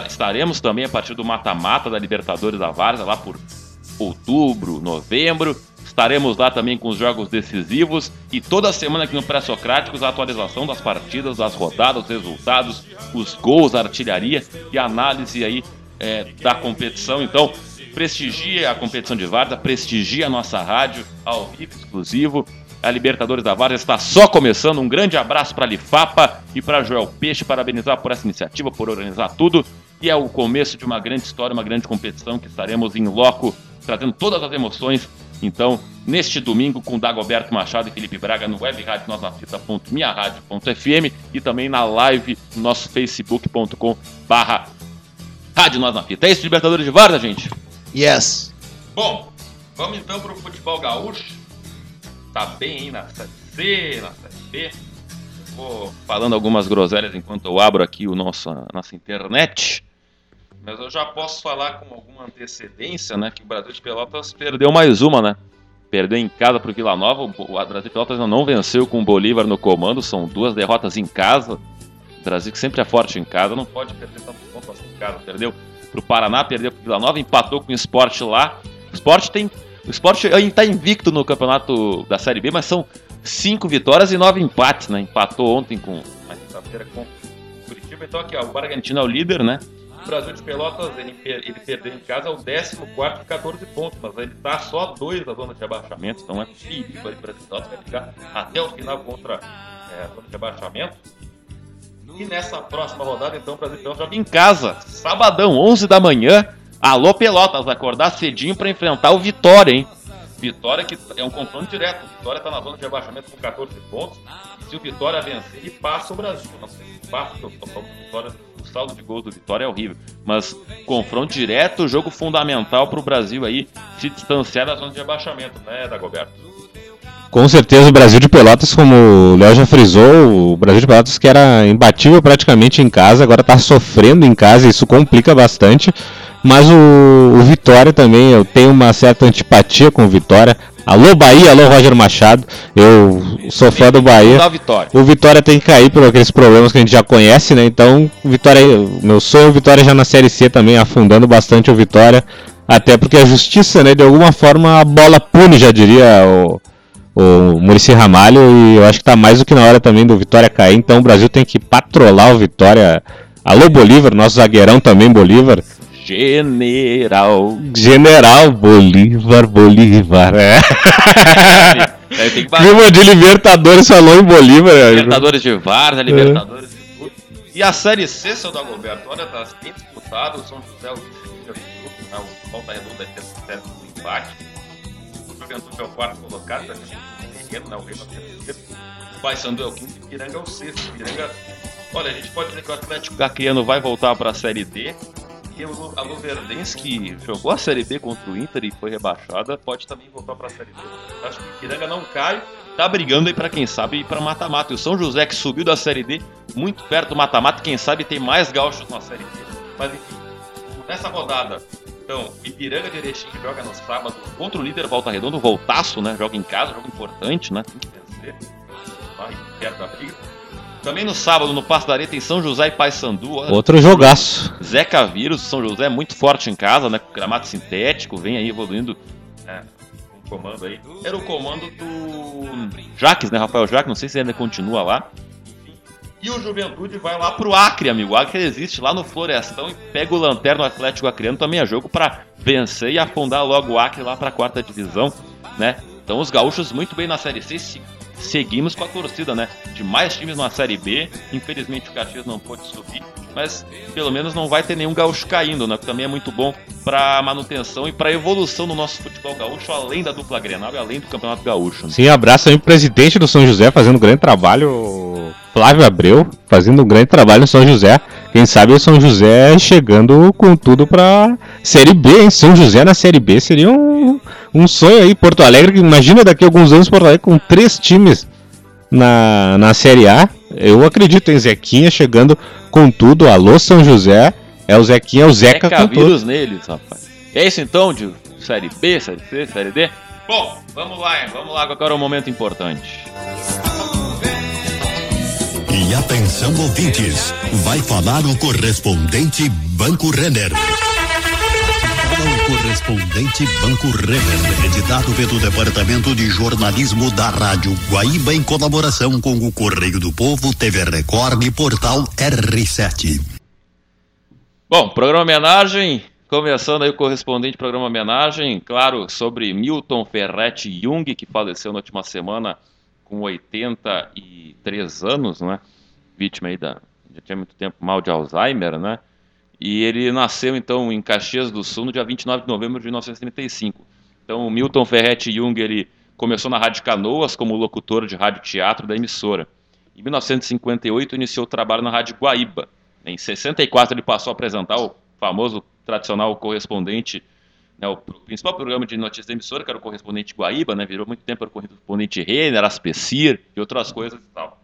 estaremos também a partir do mata-mata da Libertadores da Várzea, lá por outubro, novembro. Estaremos lá também com os jogos decisivos e toda semana aqui no Pré-Socráticos a atualização das partidas, das rodadas, os resultados, os gols, a artilharia e a análise aí é, da competição. Então, prestigie a competição de Várzea, prestigie a nossa rádio ao vivo exclusivo. A Libertadores da Várzea está só começando. Um grande abraço para a Lifapa e para Joel Peixe, parabenizar por essa iniciativa, por organizar tudo. E é o começo de uma grande história, uma grande competição que estaremos em loco, trazendo todas as emoções. Então, neste domingo, com Dagoberto Machado e Felipe Braga no web rádio nosnafita.minharadio.fm e também na live no nosso facebook.com barra Rádio Nós na Fita. É isso, Libertadores de Várzea, gente? Yes. Bom, vamos então para o futebol gaúcho. Tá bem aí na Série C, na Série B. Vou falando algumas groselhas enquanto eu abro aqui o nosso, a nossa internet. Mas eu já posso falar com alguma antecedência, né? Que o Brasil de Pelotas perdeu mais uma, né? Perdeu em casa para o Vila Nova. O Brasil de Pelotas ainda não venceu com o Bolívar no comando. São duas derrotas em casa. O Brasil que sempre é forte em casa, não pode perder tanto ponto assim em casa. Perdeu para o Paraná, perdeu para o Vila Nova, empatou com o Sport lá. O Sport tem. O Sport está invicto no campeonato da Série B, mas são cinco vitórias e nove empates, né? Empatou ontem com. Na quinta-feira com o Curitiba. Então aqui, ó, o Bragantino é o líder, né? O Brasil de Pelotas, ele, ele perdeu em casa ao 14 com 14 pontos, mas ele tá só dois da zona de abaixamento, então é perigo aí para o Pelotas vai ficar até o final contra é, a zona de abaixamento. E nessa próxima rodada, então, o Brasil de Pelotas joga em casa, sabadão, 11 da manhã. Alô Pelotas, acordar cedinho para enfrentar o Vitória, hein? Vitória que é um confronto direto. Vitória está na zona de abaixamento com 14 pontos. Se o Vitória vencer, ele passa o Brasil. Se passa, o Vitória- o saldo de gols do Vitória é horrível. Mas confronto direto, jogo fundamental para o Brasil aí se distanciar da zona de abaixamento, né, Dagoberto? Com certeza o Brasil de Pelotas, como o Léo já frisou, o Brasil de Pelotas que era imbatível praticamente em casa, agora está sofrendo em casa, isso complica bastante. Mas o, o Vitória também, eu tenho uma certa antipatia com o Vitória. Alô Bahia, alô Roger Machado, eu sou fã do Bahia. O Vitória tem que cair por aqueles problemas que a gente já conhece, né? Então, Vitória, meu sonho é o Vitória já na Série C também, afundando bastante o Vitória. Até porque a justiça, né, de alguma forma a bola pune, já diria o, o Murici Ramalho. E eu acho que tá mais do que na hora também do Vitória cair. Então, o Brasil tem que patrolar o Vitória. Alô Bolívar, nosso zagueirão também, Bolívar. General. General Bolívar, Bolívar. É. Bater. Clima de Libertadores falou em Bolívar. Libertadores de Várzea, Libertadores de tudo. E a Série C, seu Dagoberto, olha, tá bem disputado. O São José, o vice-líder do grupo, né? O Volta Redonda é empate. Juventude é o quarto colocado, tá terceiro, né? O Rei é o. O Paysandu é o quinto e o Piranga é o sexto. Piranga, olha, a gente pode dizer que o Atlético Acreano vai voltar para a Série D. E a Luverdense, que jogou a Série B contra o Inter e foi rebaixada, pode também voltar para a Série D. Acho que o Piranga não cai, tá brigando aí para quem sabe ir para mata-mata. E o São José, que subiu da Série D, muito perto do mata-mata, quem sabe tem mais gaúchos na Série D. Mas enfim, nessa rodada, então, Ipiranga de Erechim joga no sábado contra o líder Volta Redonda, o Voltaço, né? Joga em casa, jogo importante, né? Tem que vencer. Vai perto da briga. Também no sábado, no Passo da Areia, tem São José e Paysandu. Outro jogaço. Zeca Vírus, São José é muito forte em casa, né? Com gramado sintético, vem aí evoluindo né, o comando aí. Era o comando do Jaques, né? Rafael Jaques, não sei se ainda continua lá. E o Juventude vai lá pro Acre, amigo. O Acre existe lá no Florestão e pega o Lanterno Atlético Acreano. Também é jogo pra vencer e afundar logo o Acre lá pra quarta divisão, né? Então os gaúchos muito bem na Série C. se- Seguimos com a torcida, né? De mais times na Série B. Infelizmente o Caxias não pôde subir, mas pelo menos não vai ter nenhum gaúcho caindo, né? Que também é muito bom pra manutenção e pra evolução do nosso futebol gaúcho, além da dupla Grenal e além do Campeonato Gaúcho. né? Sim, abraço aí pro presidente do São José fazendo um grande trabalho, Flávio Abreu, fazendo um grande trabalho no São José. Quem sabe o São José chegando com tudo pra Série B, hein? São José na Série B seria um, um sonho aí. Porto Alegre, imagina daqui a alguns anos Porto Alegre com três times na, na Série A. Eu acredito em Zequinha chegando com tudo. Alô, São José. É o Zequinha, é o Zeca Zeca com tudo. neles, rapaz. É isso então, de Série B, Série C, Série D? Bom, vamos lá, hein? vamos lá, agora é um momento importante. E atenção ouvintes, vai falar o correspondente Banco Renner. O correspondente Banco Renner, editado pelo Departamento de Jornalismo da Rádio Guaíba em colaboração com o Correio do Povo, TV Record e Portal R7. Bom, programa homenagem, começando aí o correspondente programa homenagem, claro, sobre Milton Ferretti Jung, que faleceu na última semana com 83 anos, né? Vítima aí da. Já tinha muito tempo mal de Alzheimer, né? E ele nasceu então em Caxias do Sul no dia 29 de novembro de 1935. Então o Milton Ferretti Jung ele começou na Rádio Canoas como locutor de rádio teatro da emissora. Em 1958 iniciou o trabalho na Rádio Guaíba. Em 64 ele passou a apresentar o famoso tradicional correspondente, né, o pr- principal programa de notícias da emissora, que era o correspondente Guaíba, né, virou muito tempo o correspondente Renner, Aspecir e outras coisas e tal.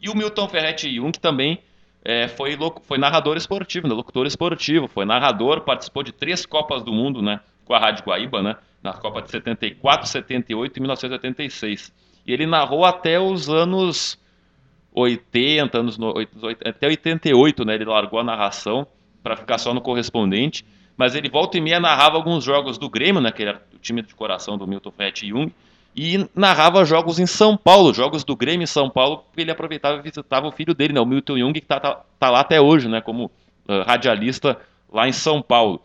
E o Milton Ferretti Jung também é, foi, foi narrador esportivo, né, locutor esportivo, foi narrador, participou de três Copas do Mundo né, com a Rádio Guaíba, né, na Copa de 74, 78 e 1986. E ele narrou até os anos 80, anos até 88, né? Ele largou a narração para ficar só no correspondente. Mas ele volta e meia narrava alguns jogos do Grêmio, né, que era o time de coração do Milton Ferretti Jung, e narrava jogos em São Paulo, jogos do Grêmio em São Paulo, porque ele aproveitava e visitava o filho dele, né, o Milton Jung, que tá, tá, tá lá até hoje, né, como uh, radialista lá em São Paulo.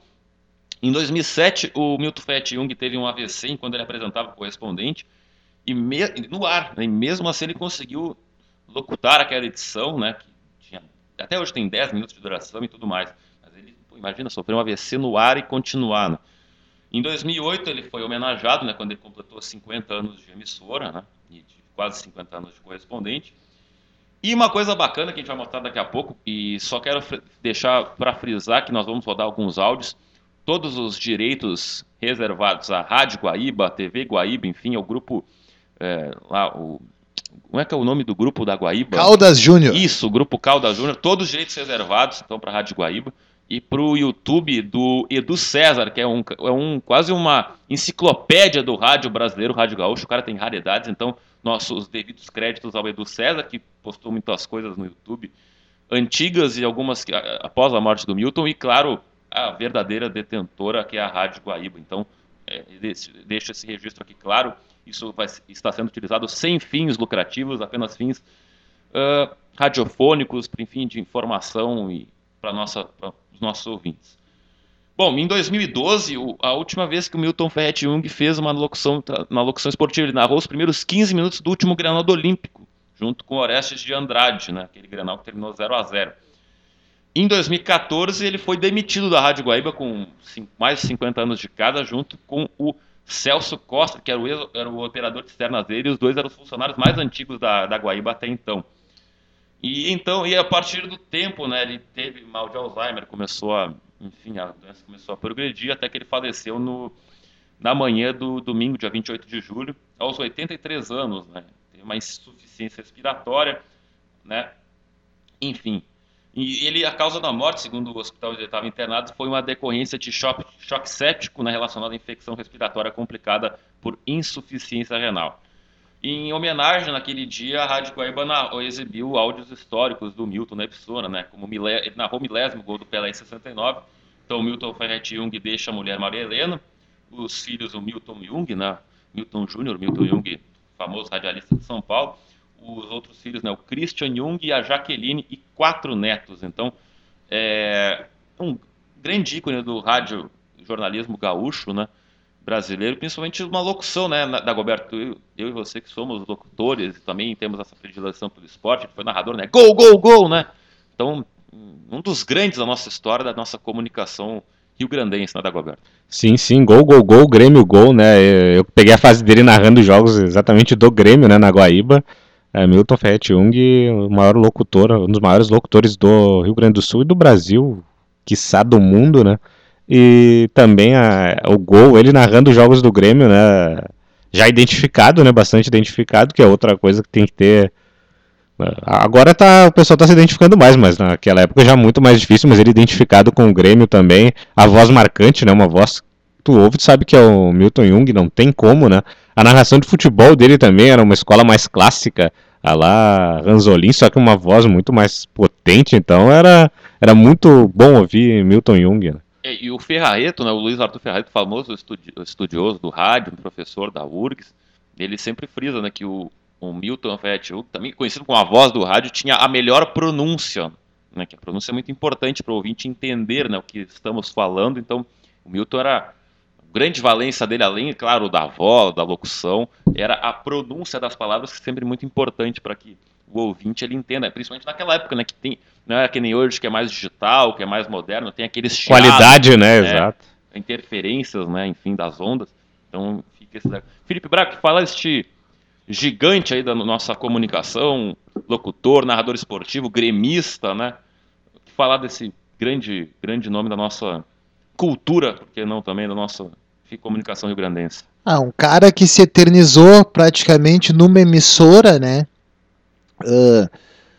Em 2007, o Milton Ferretti Jung teve um AVC enquanto ele apresentava o correspondente, e me, no ar, né, e mesmo assim ele conseguiu locutar aquela edição, né, que tinha, até hoje tem 10 minutos de duração e tudo mais, imagina, sofreu um AVC no ar e continuar, né. Em 2008 ele foi homenageado, né, quando ele completou 50 anos de emissora, né, e de quase 50 anos de correspondente. E uma coisa bacana que a gente vai mostrar daqui a pouco, e só quero deixar para frisar que nós vamos rodar alguns áudios, todos os direitos reservados à Rádio Guaíba, à TV Guaíba, enfim, ao grupo é, lá, o, como é que é o nome do grupo da Guaíba? Caldas Júnior. Isso, o grupo Caldas Júnior, todos os direitos reservados, então, para a Rádio Guaíba e para o YouTube do Edu César, que é, um, é um, quase uma enciclopédia do rádio brasileiro, Rádio Gaúcho. O cara tem raridades, então nossos devidos créditos ao Edu César, que postou muitas coisas no YouTube, antigas e algumas que, após a morte do Milton, e claro, a verdadeira detentora, que é a Rádio Guaíba. Então, é, deixa esse registro aqui claro. Isso vai, está sendo utilizado sem fins lucrativos, apenas fins uh, radiofônicos, enfim, de informação e para os nossos ouvintes. Bom, em 2012, a última vez que o Milton Ferretti Jung fez uma locução, uma locução esportiva, ele narrou os primeiros 15 minutos do último Grenal do Olímpico, junto com Orestes de Andrade, né, aquele Grenal que terminou 0 a 0 Em 2014, ele foi demitido da Rádio Guaíba com mais de 50 anos de casa, junto com o Celso Costa, que era o, era o operador de externas dele, e os dois eram os funcionários mais antigos da, da Guaíba até então. E então, e a partir do tempo, né, ele teve mal de Alzheimer, começou a, enfim, a doença começou a progredir até que ele faleceu no na manhã do domingo, dia 28 de julho, aos 83 anos, né? Tem uma insuficiência respiratória, né? Enfim. E ele, a causa da morte, segundo o hospital onde ele estava internado, foi uma decorrência de choque, choque séptico né, relacionado à infecção respiratória complicada por insuficiência renal. Em homenagem, naquele dia, a Rádio Guaíba exibiu áudios históricos do Milton na emissora, né? Como milé, ele narrou milésimo gol do Pelé em 69. Então, Milton Ferretti Jung deixa a mulher Maria Helena, os filhos, o Milton Jung, né? Milton Júnior, Milton Jung, famoso radialista de São Paulo. Os outros filhos, né? O Christian Jung e a Jaqueline e quatro netos. Então, é um grande ícone do rádio jornalismo gaúcho, né? Brasileiro, principalmente uma locução, né, da Goberto, eu, eu, e você que somos locutores, também temos essa predileção pelo esporte, foi narrador, né, gol, gol, gol, né, então, um dos grandes da nossa história, da nossa comunicação rio-grandense, né, da Goberto. Sim, sim, gol, gol, gol, Grêmio, gol, né, eu peguei a fase dele narrando jogos exatamente do Grêmio, né, na Guaíba, é, Milton Ferretti Jung, o maior locutor, um dos maiores locutores do Rio Grande do Sul e do Brasil, quiçá do mundo, né, e também a, o gol, ele narrando os jogos do Grêmio, né? Já identificado, né? Bastante identificado, que é outra coisa que tem que ter. Né, agora tá, o pessoal está se identificando mais, mas naquela época já muito mais difícil, mas ele identificado com o Grêmio também. A voz marcante, né? Uma voz tu ouve, tu sabe que é o Milton Jung, não tem como, né? A narração de futebol dele também era uma escola mais clássica, a lá Ranzolin, só que uma voz muito mais potente, então era, era muito bom ouvir Milton Jung, né? E, e o Ferrareto, né, o Luiz Arthur Ferrareto, famoso estudi estudioso do rádio, professor da URGS, ele sempre frisa né, que o, o Milton Ferretti, também conhecido como a voz do rádio, tinha a melhor pronúncia, né, que a pronúncia é muito importante para o ouvinte entender né, o que estamos falando, então o Milton era grande valência dele, além, claro, da voz, da locução, era a pronúncia das palavras, que é sempre muito importante para que o ouvinte ele entenda, principalmente naquela época, né, que tem, não é que nem hoje que é mais digital, que é mais moderno, tem aqueles chiados, qualidade, né, né, exato, interferências, né, enfim, das ondas. Então, fica esse Felipe Braco, fala este gigante aí da nossa comunicação, locutor, narrador esportivo, gremista, né? Falar desse grande, grande nome da nossa cultura, porque não também da nossa comunicação rio-grandense. Ah, um cara que se eternizou praticamente numa emissora, né? Uh,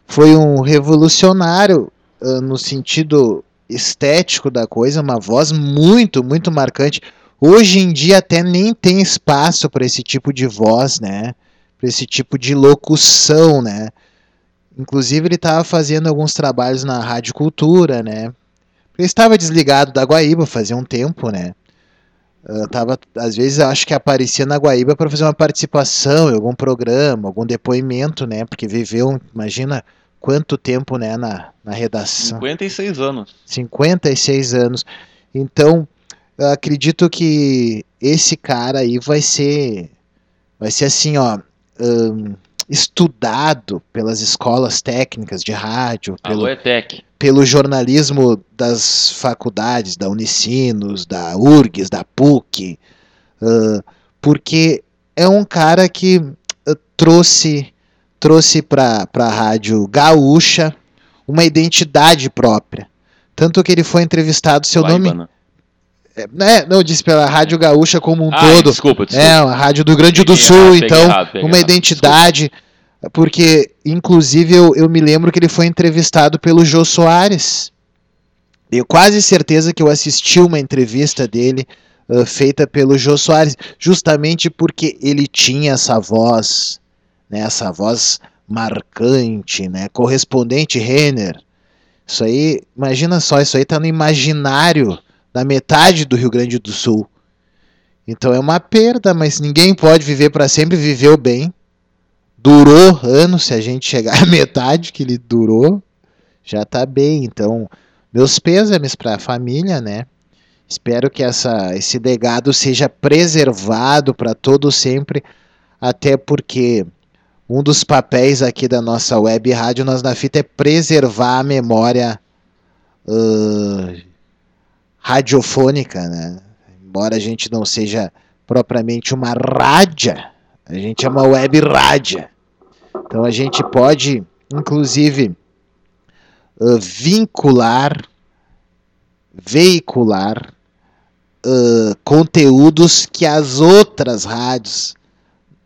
foi um revolucionário uh, no sentido estético da coisa, uma voz muito, muito marcante. Hoje em dia até nem tem espaço para esse tipo de voz, né? Para esse tipo de locução, né? Inclusive ele estava fazendo alguns trabalhos na Rádio Cultura, né? Ele estava desligado da Guaíba fazia um tempo, né? Tava, às vezes acho que aparecia na Guaíba para fazer uma participação em algum programa, algum depoimento, né? Porque viveu, imagina quanto tempo, né, na, na redação. 56 anos. 56 anos. Então, acredito que esse cara aí vai ser vai ser assim, ó, hum, estudado pelas escolas técnicas de rádio, pelo, pelo jornalismo das faculdades, da Unicinos, da URGS, da PUC, ah, porque é um cara que ah, trouxe trouxe para a rádio gaúcha uma identidade própria. Tanto que ele foi entrevistado, seu né? É, né, não, eu disse pela Rádio Gaúcha como um Ah, todo. desculpa, desculpa. É, a Rádio do Grande do Peguei Sul, errado, então, errado, uma errado, identidade. Porque, inclusive, eu, eu me lembro que ele foi entrevistado pelo Jô Soares. Tenho quase certeza que eu assisti uma entrevista dele ah, feita pelo Jô Soares, justamente porque ele tinha essa voz, né, essa voz marcante, né, correspondente Renner. Isso aí, imagina só, isso aí tá no imaginário da metade do Rio Grande do Sul. Então é uma perda, mas ninguém pode viver para sempre, viveu bem. Durou anos, se a gente chegar à metade que ele durou, já tá bem. Então, meus pêsames para a família, né? Espero que essa, esse legado seja preservado para todo sempre, até porque um dos papéis aqui da nossa web rádio Nós na Fita é preservar a memória ah, radiofônica, né? Embora a gente não seja propriamente uma rádia, a gente é uma web rádia. Então a gente pode, inclusive, ah, vincular, veicular ah, conteúdos que as outras rádios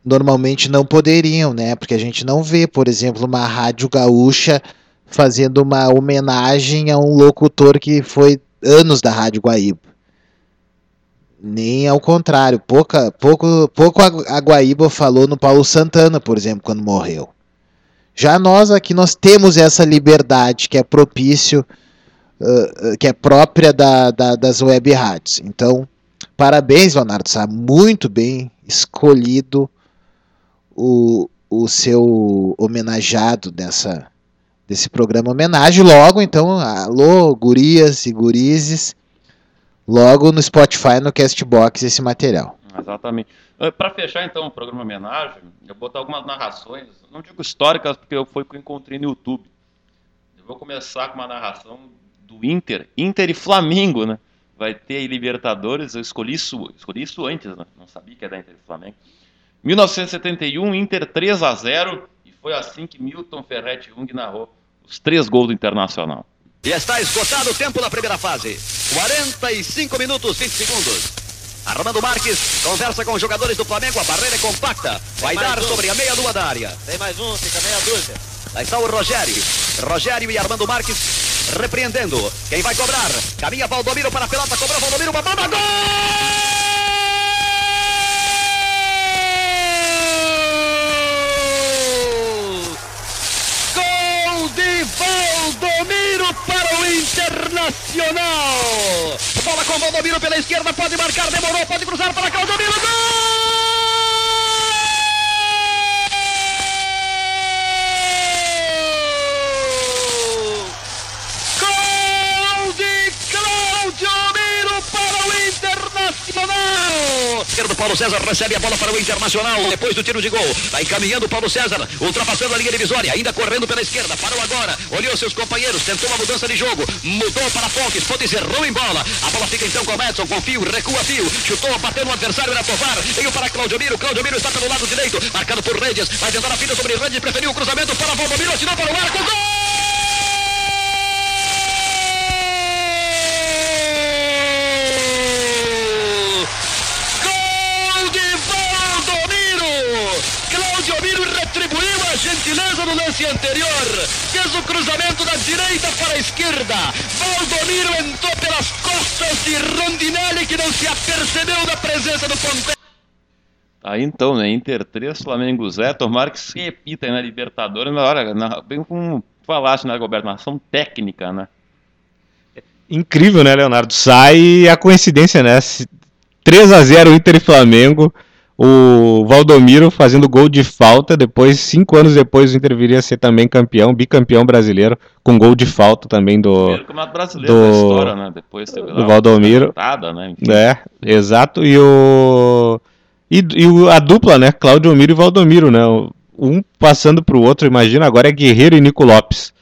normalmente não poderiam, né? Porque a gente não vê, por exemplo, uma rádio gaúcha fazendo uma homenagem a um locutor que foi anos da Rádio Guaíba. Nem ao contrário, pouca, pouco, pouco a Guaíba falou no Paulo Santana, por exemplo, quando morreu. Já nós aqui nós temos essa liberdade que é propício, ah, que é própria da, da- das web rádios. Então, parabéns, Leonardo Sá, muito bem escolhido o, o seu homenageado dessa, desse programa homenagem. Logo, então, alô, gurias e gurizes, logo no Spotify, no Castbox, esse material. Exatamente. Para fechar, então, o programa homenagem, eu vou botar algumas narrações, não digo históricas, porque foi o que eu encontrei no YouTube. Eu vou começar com uma narração do Inter, Inter e Flamengo, né? Vai ter aí Libertadores, eu escolhi isso, escolhi isso antes, né? Não sabia que era Inter e Flamengo. 1971, Inter 3 a 0 e foi assim que Milton Ferretti Jung narrou os três gols do Internacional. E está esgotado o tempo da primeira fase. 45 minutos 20 segundos. Armando Marques conversa com os jogadores do Flamengo. A barreira é compacta. Vai dar um. sobre a meia-lua da área. Tem mais um, fica meia dúzia. Lá está o Rogério. Rogério e Armando Marques repreendendo. Quem vai cobrar? Caminha Valdomiro para a pelota. Cobrou Valdomiro. Uma bomba. Gol! Gol de Valdomiro para o Internacional. Bola com Valdomiro pela esquerda. Pode marcar. Demorou. Pode cruzar para Claudomiro. Gol! Esquerdo Paulo César recebe a bola para o Internacional. Depois do tiro de gol, vai encaminhando o Paulo César, ultrapassando a linha divisória, ainda correndo pela esquerda. Parou agora, olhou seus companheiros, tentou uma mudança de jogo, mudou para Fontes, Fontes errou em bola. A bola fica então com o Madison, com fio, recua fio, chutou, bateu no adversário, era Tovar. Veio para Claudio Miro, Claudio Miro está pelo lado direito, marcado por Redes, vai tentar a fita sobre Redes, preferiu o cruzamento para Valdomiro, atirou para o arco, gol! Gol retribuiu a gentileza no lance anterior. Fez o cruzamento da direita para a esquerda. Valdomiro entrou pelas costas de Rondinelli, que não se apercebeu da presença do ponteiro. Aí então, né? Inter 3, Flamengo 0. Tomara que se repita aí na Libertadores. Mas olha, na- bem como falaste, né, Roberto? Nação técnica, né? Incrível, né, Leonardo? Sai a coincidência, né? 3 a 0 Inter e Flamengo. O Valdomiro fazendo gol de falta. Depois, cinco anos depois, o Inter viria a ser também campeão, bicampeão brasileiro, com gol de falta também do. Primeiro campeonato brasileiro do- história, né? Depois teve do Valdomiro. né? É, exato. E o. E, e a dupla, né? Claudio Miro e Valdomiro, né? Um passando pro outro, imagina, agora é Guerreiro e Nico Lopes.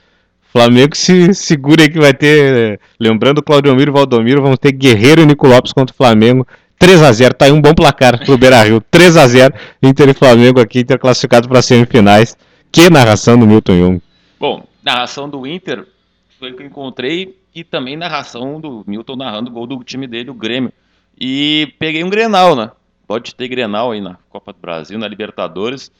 Flamengo se segura aí que vai ter. Lembrando, Claudio Miro e Valdomiro, vamos ter Guerreiro e Nico Lopes contra o Flamengo. 3x0, tá aí um bom placar pro Beira Rio. 3x0, Inter e Flamengo aqui, Inter classificado para semifinais. Que narração do Milton Jung. Bom, narração do Inter foi o que eu encontrei e também narração do Milton narrando o gol do time dele, o Grêmio. E peguei um Grenal, né? Pode ter Grenal aí na Copa do Brasil, na Libertadores.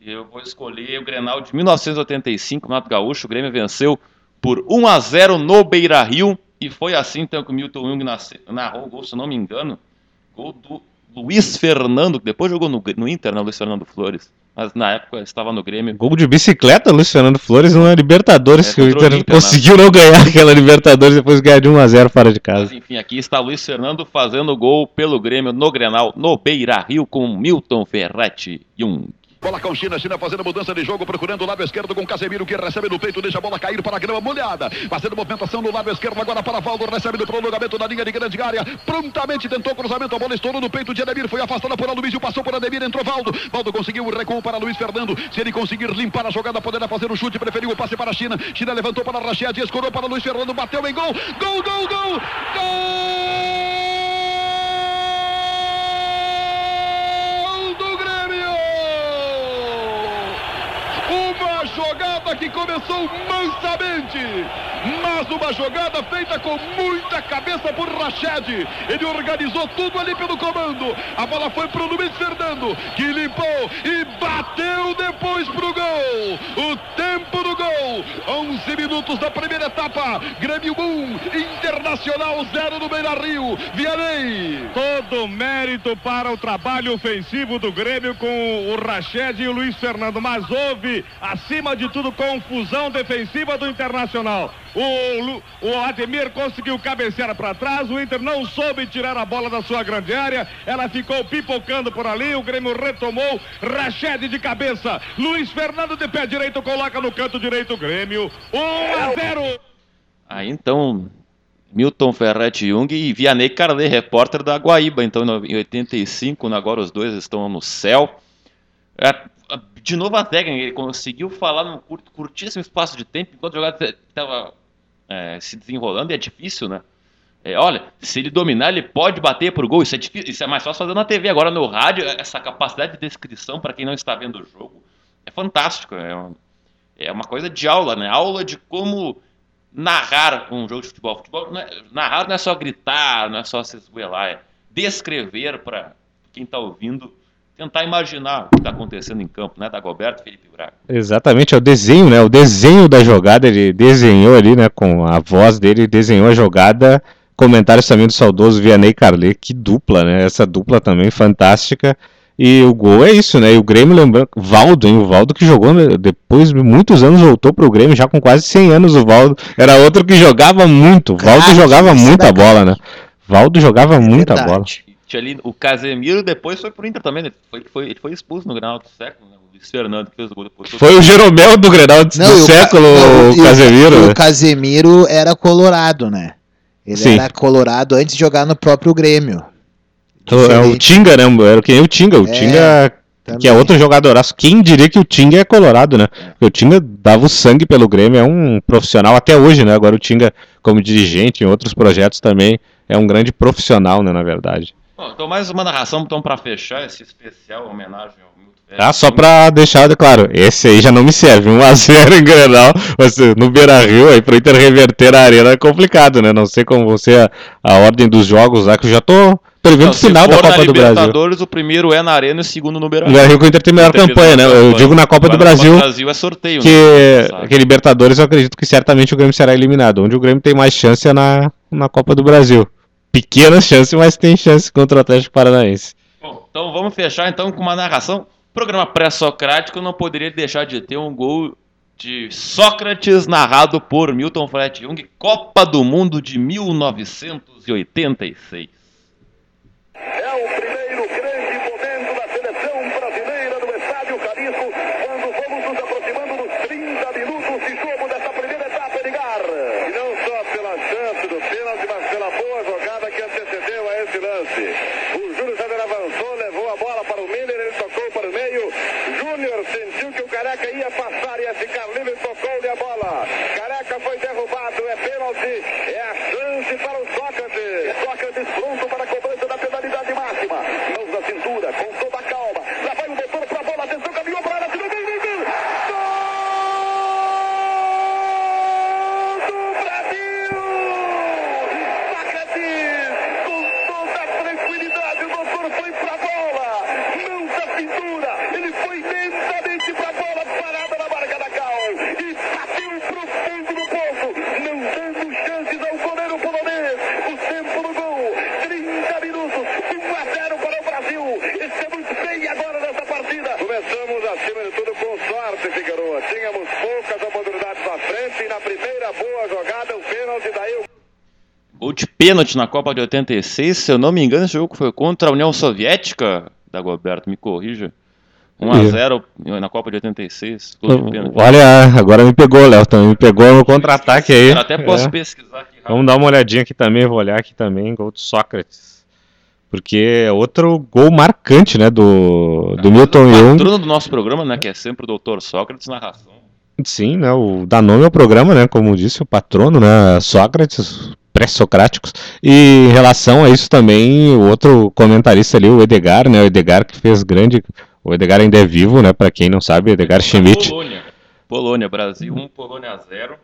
Eu vou escolher o Grenal de 1985, Mato Gaúcho. O Grêmio venceu por 1 a 0 no Beira Rio. E foi assim então que o Milton Jung narrou o gol, se não me engano. Gol do Luiz Fernando, que depois jogou no, no Inter, né? Luiz Fernando Flores. Mas na época estava no Grêmio. Gol de bicicleta, Luiz Fernando Flores, numa Libertadores, É, que o contra o Inter Inter, né? conseguiu não ganhar aquela Libertadores depois de ganhar de 1x0 fora de casa. Mas enfim, aqui está Luiz Fernando fazendo gol pelo Grêmio no Grenal, no Beira Rio, com Milton Ferretti Jung. Bola com China, China fazendo mudança de jogo, procurando o lado esquerdo com Casemiro que recebe no peito, deixa a bola cair para a grama molhada. Fazendo movimentação no lado esquerdo agora para Valdo, recebe no prolongamento da linha de grande área. Prontamente tentou cruzamento, a bola estourou no peito de Ademir, foi afastada por Aloysio, passou por Ademir, entrou Valdo. Valdo conseguiu o recuo para Luiz Fernando. Se ele conseguir limpar a jogada, poderá fazer o chute, preferiu o passe para a China. China levantou para Rached, escorou para Luiz Fernando, bateu em gol. Gol, gol, gol! Gol do Grêmio! Uma jogada que começou mansamente, mas uma jogada feita com muita cabeça por Rached. Ele organizou tudo ali pelo comando. A bola foi pro Luiz Fernando, que limpou e bateu depois pro gol. O tempo do gol, 11 minutos da primeira etapa. Grêmio 1, Internacional 0 no Beira Rio. Vianney. Todo mérito para o trabalho ofensivo do Grêmio com o Rached e o Luiz Fernando, mas houve, acima de tudo, confusão defensiva do Internacional. O, o Ademir conseguiu cabecear para trás, o Inter não soube tirar a bola da sua grande área, ela ficou pipocando por ali, o Grêmio retomou, Rached de cabeça, Luiz Fernando de pé direito coloca no canto direito o Grêmio, 1 a 0. Aí então, Milton Ferretti Jung e Vianney Carlet, repórter da Guaíba, então em 85, né, agora os dois estão no céu. É, de novo a técnica, ele conseguiu falar num curto, curtíssimo espaço de tempo, enquanto a jogada estava se desenrolando, e é difícil, né? É, olha, se ele dominar, ele pode bater pro gol. Isso é difícil, isso é mais fácil fazer na TV. Agora no rádio, essa capacidade de descrição para quem não está vendo o jogo é fantástico. É uma, é uma coisa de aula, né? Aula de como narrar um jogo de futebol. futebol não é- narrar não é só gritar, não é só se esgoelar, é descrever para quem está ouvindo, tentar imaginar o que está acontecendo em campo, né? Dagoberto Felipe Braga. Exatamente, é o desenho, né? O desenho da jogada, ele desenhou ali, né? Com a voz dele, desenhou a jogada. Comentários também do saudoso Vianney Carlet, que dupla, né? Essa dupla também fantástica. E o gol é isso, né? E o Grêmio, lembrando, Valdo, hein? O Valdo que jogou né, depois de muitos anos, voltou pro Grêmio, já com quase 100 anos o Valdo. Era outro que jogava muito. Valdo jogava muita era bola, né? Valdo jogava muita verdade. bola. Tinha ali o Casemiro, depois foi pro Inter também, né? Foi, foi, ele foi expulso no Granal do século, né? O Luiz Fernando que fez o gol depois. Foi o Jeromel do Grenal do Não, o Ca- século, não, o Casemiro. o Casemiro era colorado, né? Ele Sim. era colorado antes de jogar no próprio Grêmio. O- É o Diferente. Tinga, né? Era que nem o Tinga. O É, Tinga, que também. é outro jogadoraço. Quem diria que o Tinga é colorado, né? Porque o Tinga dava o sangue pelo Grêmio, é um profissional até hoje, né? Agora o Tinga, como dirigente em outros projetos também, é um grande profissional, né? Na verdade. Bom, então mais uma narração, então, para fechar esse especial homenagem ao Milton. Ah, só pra deixar claro, esse aí já não me serve. 1x0 em Grenal, mas no Beira Rio, aí pro Inter reverter a arena é complicado, né? Não sei como você a, a ordem dos jogos lá, que eu já tô prevendo o final da Copa do Brasil. Libertadores, o primeiro é na Arena e o segundo no Beira No Beira Rio que o Inter tem melhor Inter campanha, né? Eu digo na Copa do Brasil. Copa do Brasil é sorteio, que, né? Que Libertadores eu acredito que certamente o Grêmio será eliminado. Onde o Grêmio tem mais chance é na, na Copa do Brasil. Pequena chance, mas tem chance contra o Atlético Paranaense. Bom, então vamos fechar então com uma narração. Programa pré-socrático não poderia deixar de ter um gol de Sócrates, narrado por Milton Fred Jung, Copa do Mundo de 1986. É o primeiro grande momento da seleção brasileira no estádio Jalisco, quando vamos nos aproximando dos 30 minutos de jogo dessa primeira etapa, Edgar. E não só pela chance do pênalti, mas pela boa jogada que antecedeu a esse lance. O Júlio César avançou, levou a bola para o Miller, ele tocou para o meio. Júnior sentiu que o Careca ia passar, ia ficar livre, tocou-lhe a bola. Careca foi derrubado, é pênalti, é a chance para o Sócrates. Sócrates pronto para a cobrança da penalidade máxima. Mãos na cintura, com toda a calma. Lá vai o doutor para a bola, atenção, caminhou para a área, tirou gol, gol, gol. Gol do Brasil! Sócrates, com toda a tranquilidade, o doutor foi para a bola. Mãos na cintura, ele foi lentamente para a bola, parada na marca da Cal. E bateu pro fundo do poço, não dando chances ao goleiro polonês. O tempo do gol, 30 minutos, 1 a 0 para o Brasil. Estamos bem agora nessa partida. Começamos acima de tudo com sorte, Figueroa. Tínhamos poucas oportunidades à frente e na primeira boa jogada, o pênalti daí o Gol de pênalti na Copa de 86, se eu não me engano, esse jogo foi contra a União Soviética, Dagoberto, me corrija. 1x0 na Copa de 86, gol de pênalti. Olha, agora me pegou, Léo, também me pegou no contra-ataque aí. Eu até posso É. pesquisar aqui. Vamos dar uma olhadinha aqui também, vou olhar aqui também, gol do Sócrates. Porque é outro gol marcante, né, do, do Milton O Jung. patrono do nosso programa, né, que é sempre o Dr. Sócrates, narração. Sim, né, o, dá nome ao programa, né, como disse o patrono, né, Sócrates, pré-socráticos. E em relação a isso também, o outro comentarista ali, o Edgar, né, o Edgar que fez grande, o Edgar ainda é vivo, né, para quem não sabe, Edgar Schmidt. Polônia. Polônia, Brasil 1, Polônia 0.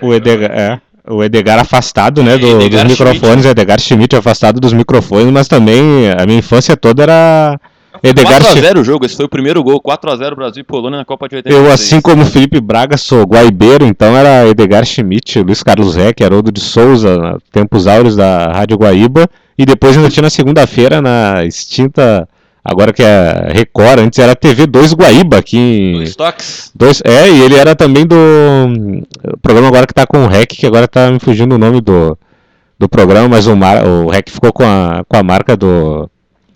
O Edgar, é, o Edgar afastado, né, do- Edgar dos microfones, Edgar Schmidt afastado dos microfones, mas também a minha infância toda era Edgar Schmidt. 4x0 o jogo, esse foi o primeiro gol. 4x0 Brasil e Polônia na Copa de 86. Eu, assim como o Felipe Braga, sou guaibeiro, então era Edgar Schmidt, Luiz Carlos Reck, Haroldo de Souza, tempos áureos da Rádio Guaíba, e depois ainda tinha na segunda-feira, na extinta, agora que é Record, antes era TV 2 Guaíba, aqui em... Dois toques. Dois, é, e ele era também do o programa agora que tá com o REC, que agora tá me fugindo o nome do, do programa, mas o, mar, o REC ficou com a, com a marca do,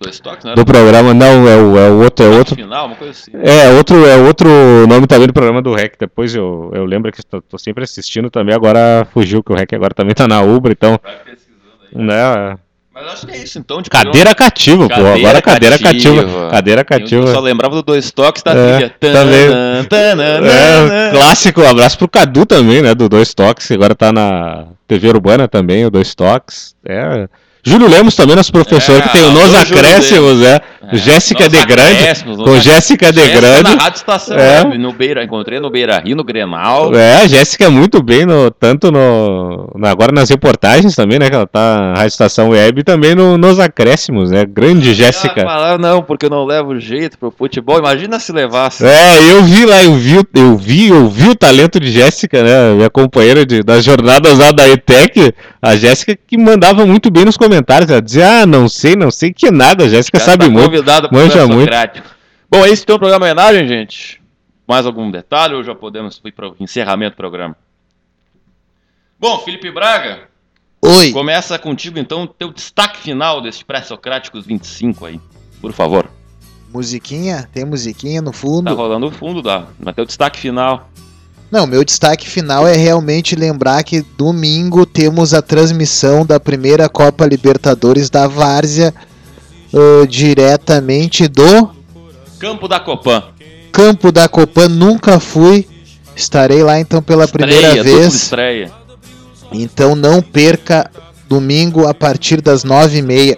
Dois toques, né? do programa. Não, é o, é o outro, é outro. Final, uma coisa assim. É, outro, é outro nome também do programa do REC. Depois eu, eu lembro que tô, tô sempre assistindo também, agora fugiu, que o REC agora também tá na Ubra, então. Né, Mas acho que é isso então. De Cadeira cativa, pô. Agora cadeira cativa. Cadeira Eu cativa. só lembrava do dois toques da É, trilha. também. É, clássico, um abraço pro Cadu também, né? Do Dois Toques, que agora tá na TV Urbana também, o Dois Toques. É. Júlio Lemos também, nosso professor, É, que tem o Nos Acréscimos, é. É, Jéssica Nos de Grande. Com Nos Jéssica de Jéssica Grande. na Rádio Estação É. Web, no Beira, encontrei no Beira Rio, no Grenal. É, a Jéssica é muito bem, no, tanto no, agora nas reportagens também, né? Que ela tá na Rádio Estação Web e também no, nos acréscimos, né? Grande Jéssica. Ela fala, não, porque eu não levo jeito pro futebol. Imagina se levasse. É, eu vi lá, eu vi, eu vi, eu vi o talento de Jéssica, né? Minha companheira de, das jornadas lá da ETEC, a Jéssica que mandava muito bem nos comentários. Ela dizia, ah, não sei, não sei que nada, a Jéssica sabe tá muito. Convidado Manja muito. Socrático. Bom, é isso então o programa homenagem, gente. Mais algum detalhe ou já podemos ir para o encerramento do programa? Bom, Felipe Braga, Oi. começa contigo então o teu destaque final desses pré-socráticos 25 aí, por favor. Musiquinha? Tem musiquinha no fundo? Tá rolando o fundo da, mas teu destaque final. Não, meu destaque final é realmente lembrar que domingo temos a transmissão da primeira Copa Libertadores da Várzea ãh, diretamente do Campo da Copan. campo da Copan. Nunca fui, estarei lá então pela primeira Estreia, dupla vez. estreia. Então não perca domingo a partir das nove e meia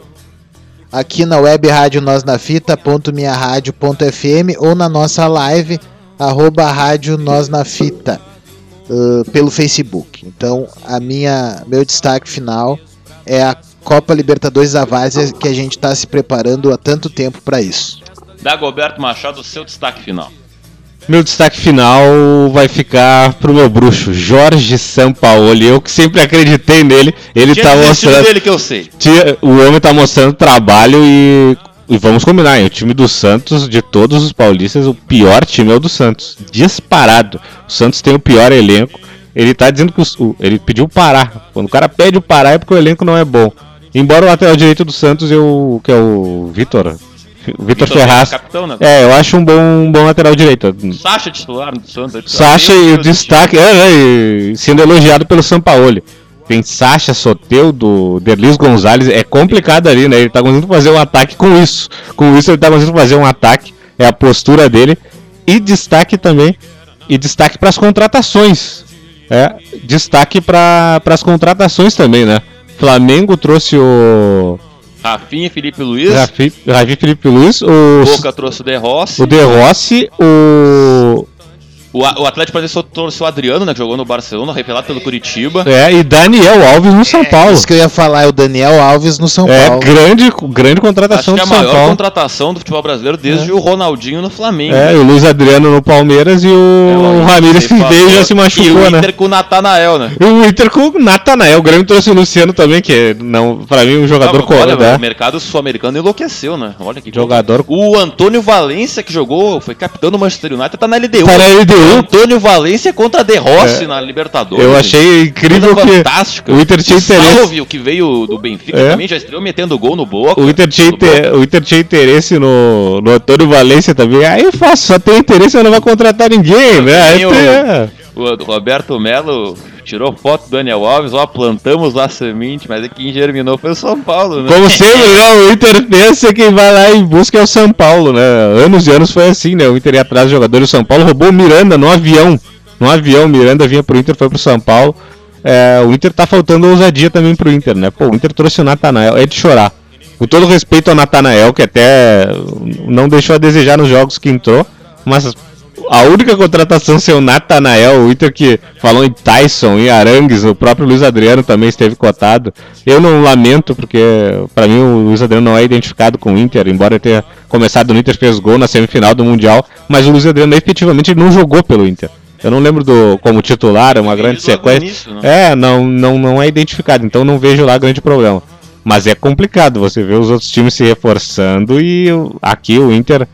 aqui na web rádio nós na fita.minharadio.fm ou na nossa live arroba rádio nós na fita ãh, pelo Facebook. Então a minha meu destaque final é a Copa Libertadores da Várzea que a gente está se preparando há tanto tempo para isso. Dagoberto Machado, seu destaque final. Meu destaque final vai ficar pro meu bruxo, Jorge Sampaoli. Eu que sempre acreditei nele. Ele Tinha tá mostrando. dele que eu sei. O homem tá mostrando trabalho e E vamos combinar, hein? o time do Santos, de todos os paulistas, o pior time é o do Santos. Disparado. O Santos tem o pior elenco. Ele tá dizendo que o- ele pediu parar. Quando o cara pede o parar é porque o elenco não é bom. Embora o lateral direito do Santos, eu, que é o Vitor. Vitor Ferraz. capitão, né? É, eu acho um bom, um bom lateral direito. Sacha titular do Santos. Sacha e o destaque, é, né, e sendo elogiado pelo Sampaoli. Tem Sacha, Soteudo, Derlis Gonzalez, é complicado ali, né? Ele tá conseguindo fazer um ataque com isso. Com isso ele tá conseguindo fazer um ataque, é a postura dele. E destaque também, e destaque para as contratações. É, destaque para as contratações também, né? Flamengo trouxe o Rafinha, Felipe Luiz. Rafi, Rafi Felipe Luiz, o, Boca trouxe o De Rossi. o De Rossi, o O, A- o Atlético Paranaense trouxe o Adriano, né? Que jogou no Barcelona, revelado pelo Curitiba. é, e Daniel Alves no São Paulo. Isso que eu ia falar é o Daniel Alves no São É Paulo. grande, grande Acho contratação que é do a São maior Paulo. contratação do futebol brasileiro desde o Ronaldinho no Flamengo. É, e o Luiz Adriano no Palmeiras e o É, Ramírez que veio e já se E machucou, o né? Inter com o Natanael, né? E o Inter com o Natanael. O Grêmio trouxe o Luciano também, que é, não, pra mim, um jogador Ah, olha, correto. o mercado sul-americano enlouqueceu, né? Olha que Jogador- O Antônio Valência, que jogou, foi capitão do Manchester United, tá na LDU. Tá na LDU. O Antônio Valência contra De Rossi É. na Libertadores. Eu achei incrível que fantástica. o Inter tinha interesse. Salve, o que veio do Benfica É. também, já estreou metendo gol no Boca. O Inter, tinha inter- o Inter tinha interesse no, no Antônio Valência também. Aí fácil, só tem interesse, mas não vai contratar ninguém, né? Aí Tem o- é. O Roberto Melo tirou foto do Daniel Alves, ó, plantamos lá semente, mas é quem germinou foi o São Paulo, né? Como sempre, né, o Inter pensa quem vai lá em busca é o São Paulo, né? Anos e anos foi assim, né? O Inter ia atrás do jogador o São Paulo roubou o Miranda no avião. No avião, Miranda vinha pro Inter, foi pro São Paulo. É, o Inter tá faltando ousadia também pro Inter, né? Pô, o Inter trouxe o Natanael, é de chorar. Com todo respeito ao Natanael, que até não deixou a desejar nos jogos que entrou, mas a única contratação ser o Natanael, o Inter que falou em Tyson, em Arangues, o próprio Luiz Adriano também esteve cotado. Eu não lamento, porque pra mim o Luiz Adriano não é identificado com o Inter, embora tenha começado no Inter, fez gol na semifinal do Mundial, mas o Luiz Adriano efetivamente não jogou pelo Inter. Eu não lembro do como titular, é uma grande sequência. início, né? É, não, não, não é identificado, então não vejo lá grande problema. Mas é complicado você ver os outros times se reforçando e aqui o Inter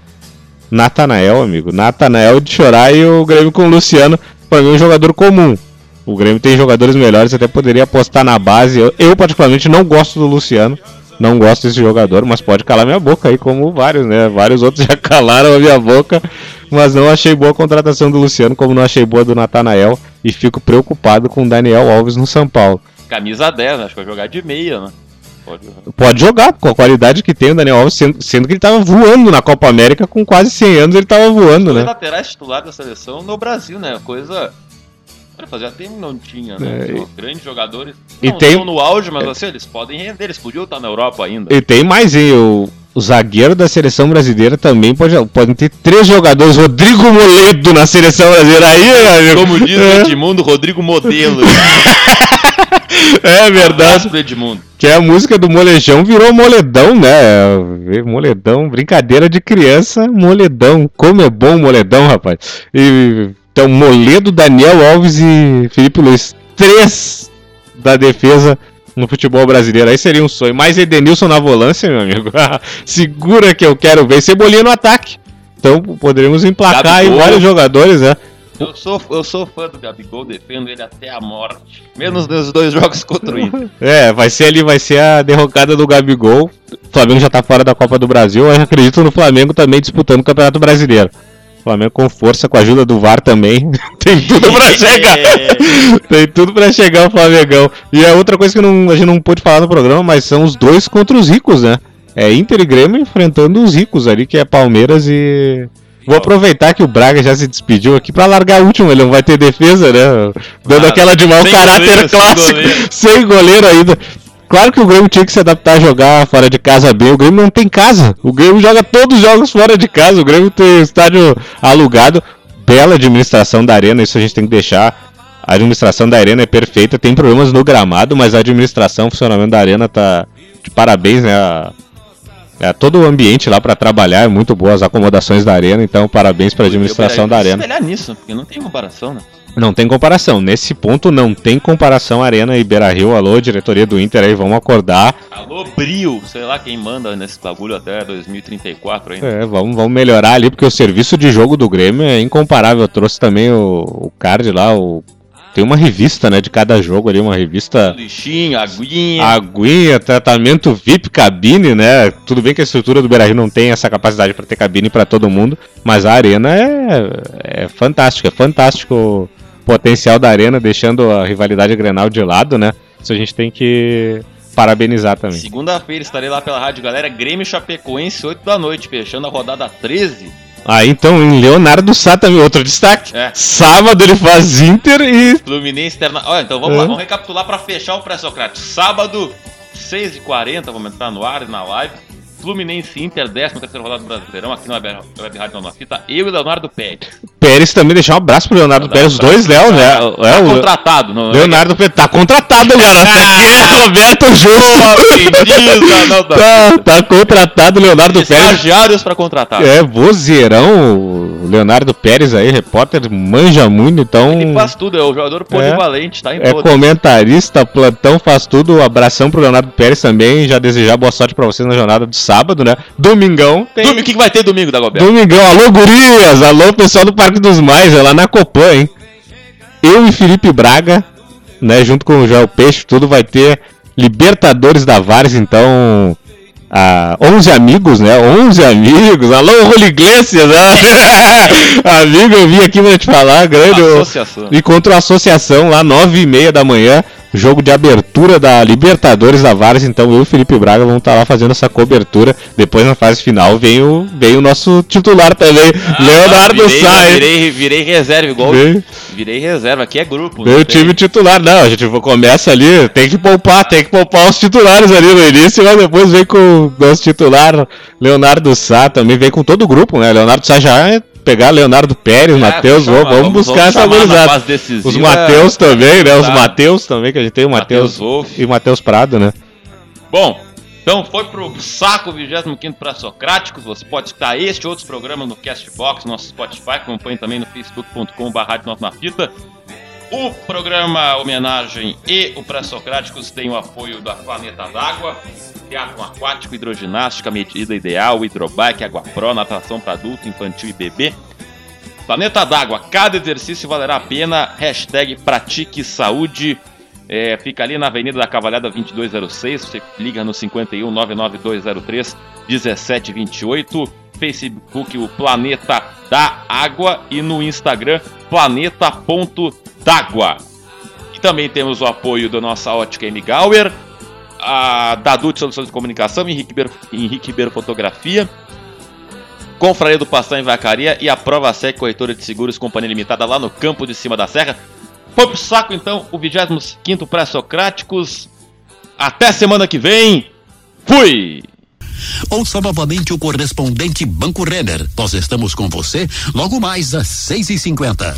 Natanael, amigo. Natanael de chorar e o Grêmio com o Luciano, pra mim, é um jogador comum. O Grêmio tem jogadores melhores, até poderia apostar na base. Eu, eu, particularmente, não gosto do Luciano. Não gosto desse jogador, mas pode calar minha boca aí, como vários, né? Vários outros já calaram a minha boca. Mas não achei boa a contratação do Luciano, como não achei boa do Natanael. E fico preocupado com o Daniel Alves no São Paulo. Camisa 10, né? acho que vai jogar de meia, né? Pode Pode jogar, com a qualidade que tem o Daniel Alves, sendo, sendo que ele tava voando na Copa América com quase 100 anos, ele tava voando, Dois né? laterais titulares da seleção no Brasil, né? Coisa. Fazia tempo não tinha, né? É, e- grandes jogadores. e não tem- estão no auge, mas assim, eles podem render, eles podiam estar na Europa ainda. E tem mais, hein? O, o zagueiro da seleção brasileira também pode, podem ter três jogadores. Rodrigo Moledo na seleção brasileira. Aí. Como diz o é, Edmundo, Rodrigo Modelo. é verdade. Pro Edmundo. Que a música do Molejão virou moledão, né? Moledão, brincadeira de criança, moledão. Como é bom moledão, rapaz. E, então, Moledo, Daniel Alves e Felipe Luiz. Três da defesa no futebol brasileiro. Aí seria um sonho. Mais Edenilson na volância, meu amigo. Segura que eu quero ver. Cebolinha no ataque. Então poderíamos emplacar aí vários jogadores, né? Eu sou, eu sou fã do Gabigol, defendo ele até a morte. Menos nos dois jogos contra o Inter. É, vai ser ali, vai ser a derrocada do Gabigol. O Flamengo já tá fora da Copa do Brasil. Eu acredito no Flamengo também disputando o Campeonato Brasileiro. O Flamengo com força, com a ajuda do VAR também. Tem tudo pra chegar. Tem tudo pra chegar o Flamengão. E a outra coisa que não- a gente não pôde falar no programa, mas são os dois contra os ricos, né? É Inter e Grêmio enfrentando os ricos ali, que é Palmeiras e. Vou aproveitar que o Braga já se despediu aqui pra largar o último, ele não vai ter defesa, né? Dando Ah, aquela de mau sem caráter goleiro, sem clássico, goleiro. sem goleiro ainda. Claro que o Grêmio tinha que se adaptar a jogar fora de casa bem. O Grêmio não tem casa. O Grêmio joga todos os jogos fora de casa. O Grêmio tem estádio alugado. Bela administração da arena, isso a gente tem que deixar. A administração da arena é perfeita. Tem problemas no gramado, mas a administração, o funcionamento da arena tá de parabéns, né? A- é, todo o ambiente lá para trabalhar é muito boa, as acomodações da arena, então parabéns para a administração da Eu arena. nisso, porque não tem comparação, né? Não tem comparação. Nesse ponto não tem comparação Arena e Beira Rio. Alô, diretoria do Inter aí, vamos acordar. Alô, Brio, sei lá quem manda nesse bagulho até 2034 ainda. É, vamos, vamos melhorar ali, porque o serviço de jogo do Grêmio é incomparável. Eu trouxe também o, o card lá, o. Tem uma revista, né, de cada jogo ali, uma revista. Lixinho, aguinha. Aguinha, tratamento VIP, cabine, né? Tudo bem que a estrutura do Beira Rio não tem essa capacidade para ter cabine para todo mundo, mas a arena é, é fantástica, é fantástico o potencial da arena, deixando a rivalidade Grenal de lado, né? Isso a gente tem que parabenizar também. Segunda-feira estarei lá pela Rádio Galera, Grêmio Chapecoense, 8 da noite, fechando a rodada 13. Aí então, em Leonardo Sá também, outro destaque. É. Sábado ele faz Inter e. Fluminense Terna... Olha, então vamos É. lá, vamos recapitular para fechar o pré-socrático. Sábado, 6h40, vamos entrar no ar e na live. Fluminense Inter, 13 terceira rodada do Brasileirão, aqui no Web, Rádio na Fita. Eu e Leonardo Pérez. Pérez também deixar um abraço pro Leonardo um Pérez, os dois Léo, né? Tá, É, tá o contratado. Não, Leonardo Pérez tá contratado, Leonardo. Aqui é Roberto Justo. Tá, tá contratado Leonardo Pérez. Estagiários para contratar. É, vozeirão, Leonardo Pérez aí, repórter, manja muito, então. Ele faz tudo, é o jogador polivalente, tá em É todas. comentarista, plantão, faz tudo. Abração pro Leonardo Pérez também. Já desejar boa sorte pra vocês na jornada de sábado, né? Domingão. Tem... Domingo, o que que vai ter domingo, Dagoberto? Domingão, alô gurias, alô pessoal do Parque dos Mais, é lá na Copan, hein? Eu e Felipe Braga, né, junto com o Joel Peixe, tudo vai ter Libertadores da Vares, então... Ah, 11 amigos, né? 11 amigos. Alô, Rolo Iglesias, né? Amigo, eu vim aqui pra te falar, grande. Associação. E contra a associação lá, 9 e meia da manhã, jogo de abertura da Libertadores da Vares. Então eu e o Felipe Braga vamos estar lá fazendo essa cobertura. Depois na fase final vem o, vem o nosso titular também, Leonardo Ah, virei, Sai. Virei, virei reserva, igual. Vem. Virei reserva, aqui é grupo. Vem não o tem- time titular, não, a gente começa ali, tem que poupar, tem que poupar os titulares ali no início, mas depois vem com o nosso titular, Leonardo Sá, também vem com todo o grupo, né? Leonardo Sá já é pegar Leonardo Pérez, Matheus, vamos vamos, buscar vamos essa gurizada. Os Matheus também, né? Os tá. Matheus também, que a gente tem o Matheus e o Matheus Prado, né? Bom, então foi pro saco 25 para Socráticos. Você pode escutar este e outros programas no Castbox, no nosso Spotify. Acompanhe também no facebook.com.br na fita. O programa Homenagem e o Pré-Socráticos tem o apoio da Planeta d'Água, Teatro Aquático, Hidroginástica, Medida Ideal, Hidrobike, Água Pro, Natação para adulto, infantil e bebê. Planeta d'Água, cada exercício valerá a pena. Hashtag Pratique Saúde. É, fica ali na Avenida da Cavalhada 2206. Você liga no 51 99203 1728. Facebook, o Planeta da Água. E no Instagram, planeta.d'água. E também temos o apoio da nossa ótica M. Gauer, a Dadut Soluções de Comunicação, Henrique Ribeiro, Henrique Ribeiro Fotografia. Confraria do Passão em Vacaria e a Prova Sec Corretora de Seguros Companhia Limitada lá no campo de cima da serra. Foi pro saco então o 25 Pré-Socráticos. Até semana que vem. Fui! Ouça novamente o correspondente Banco Renner. Nós estamos com você logo mais às 6h50.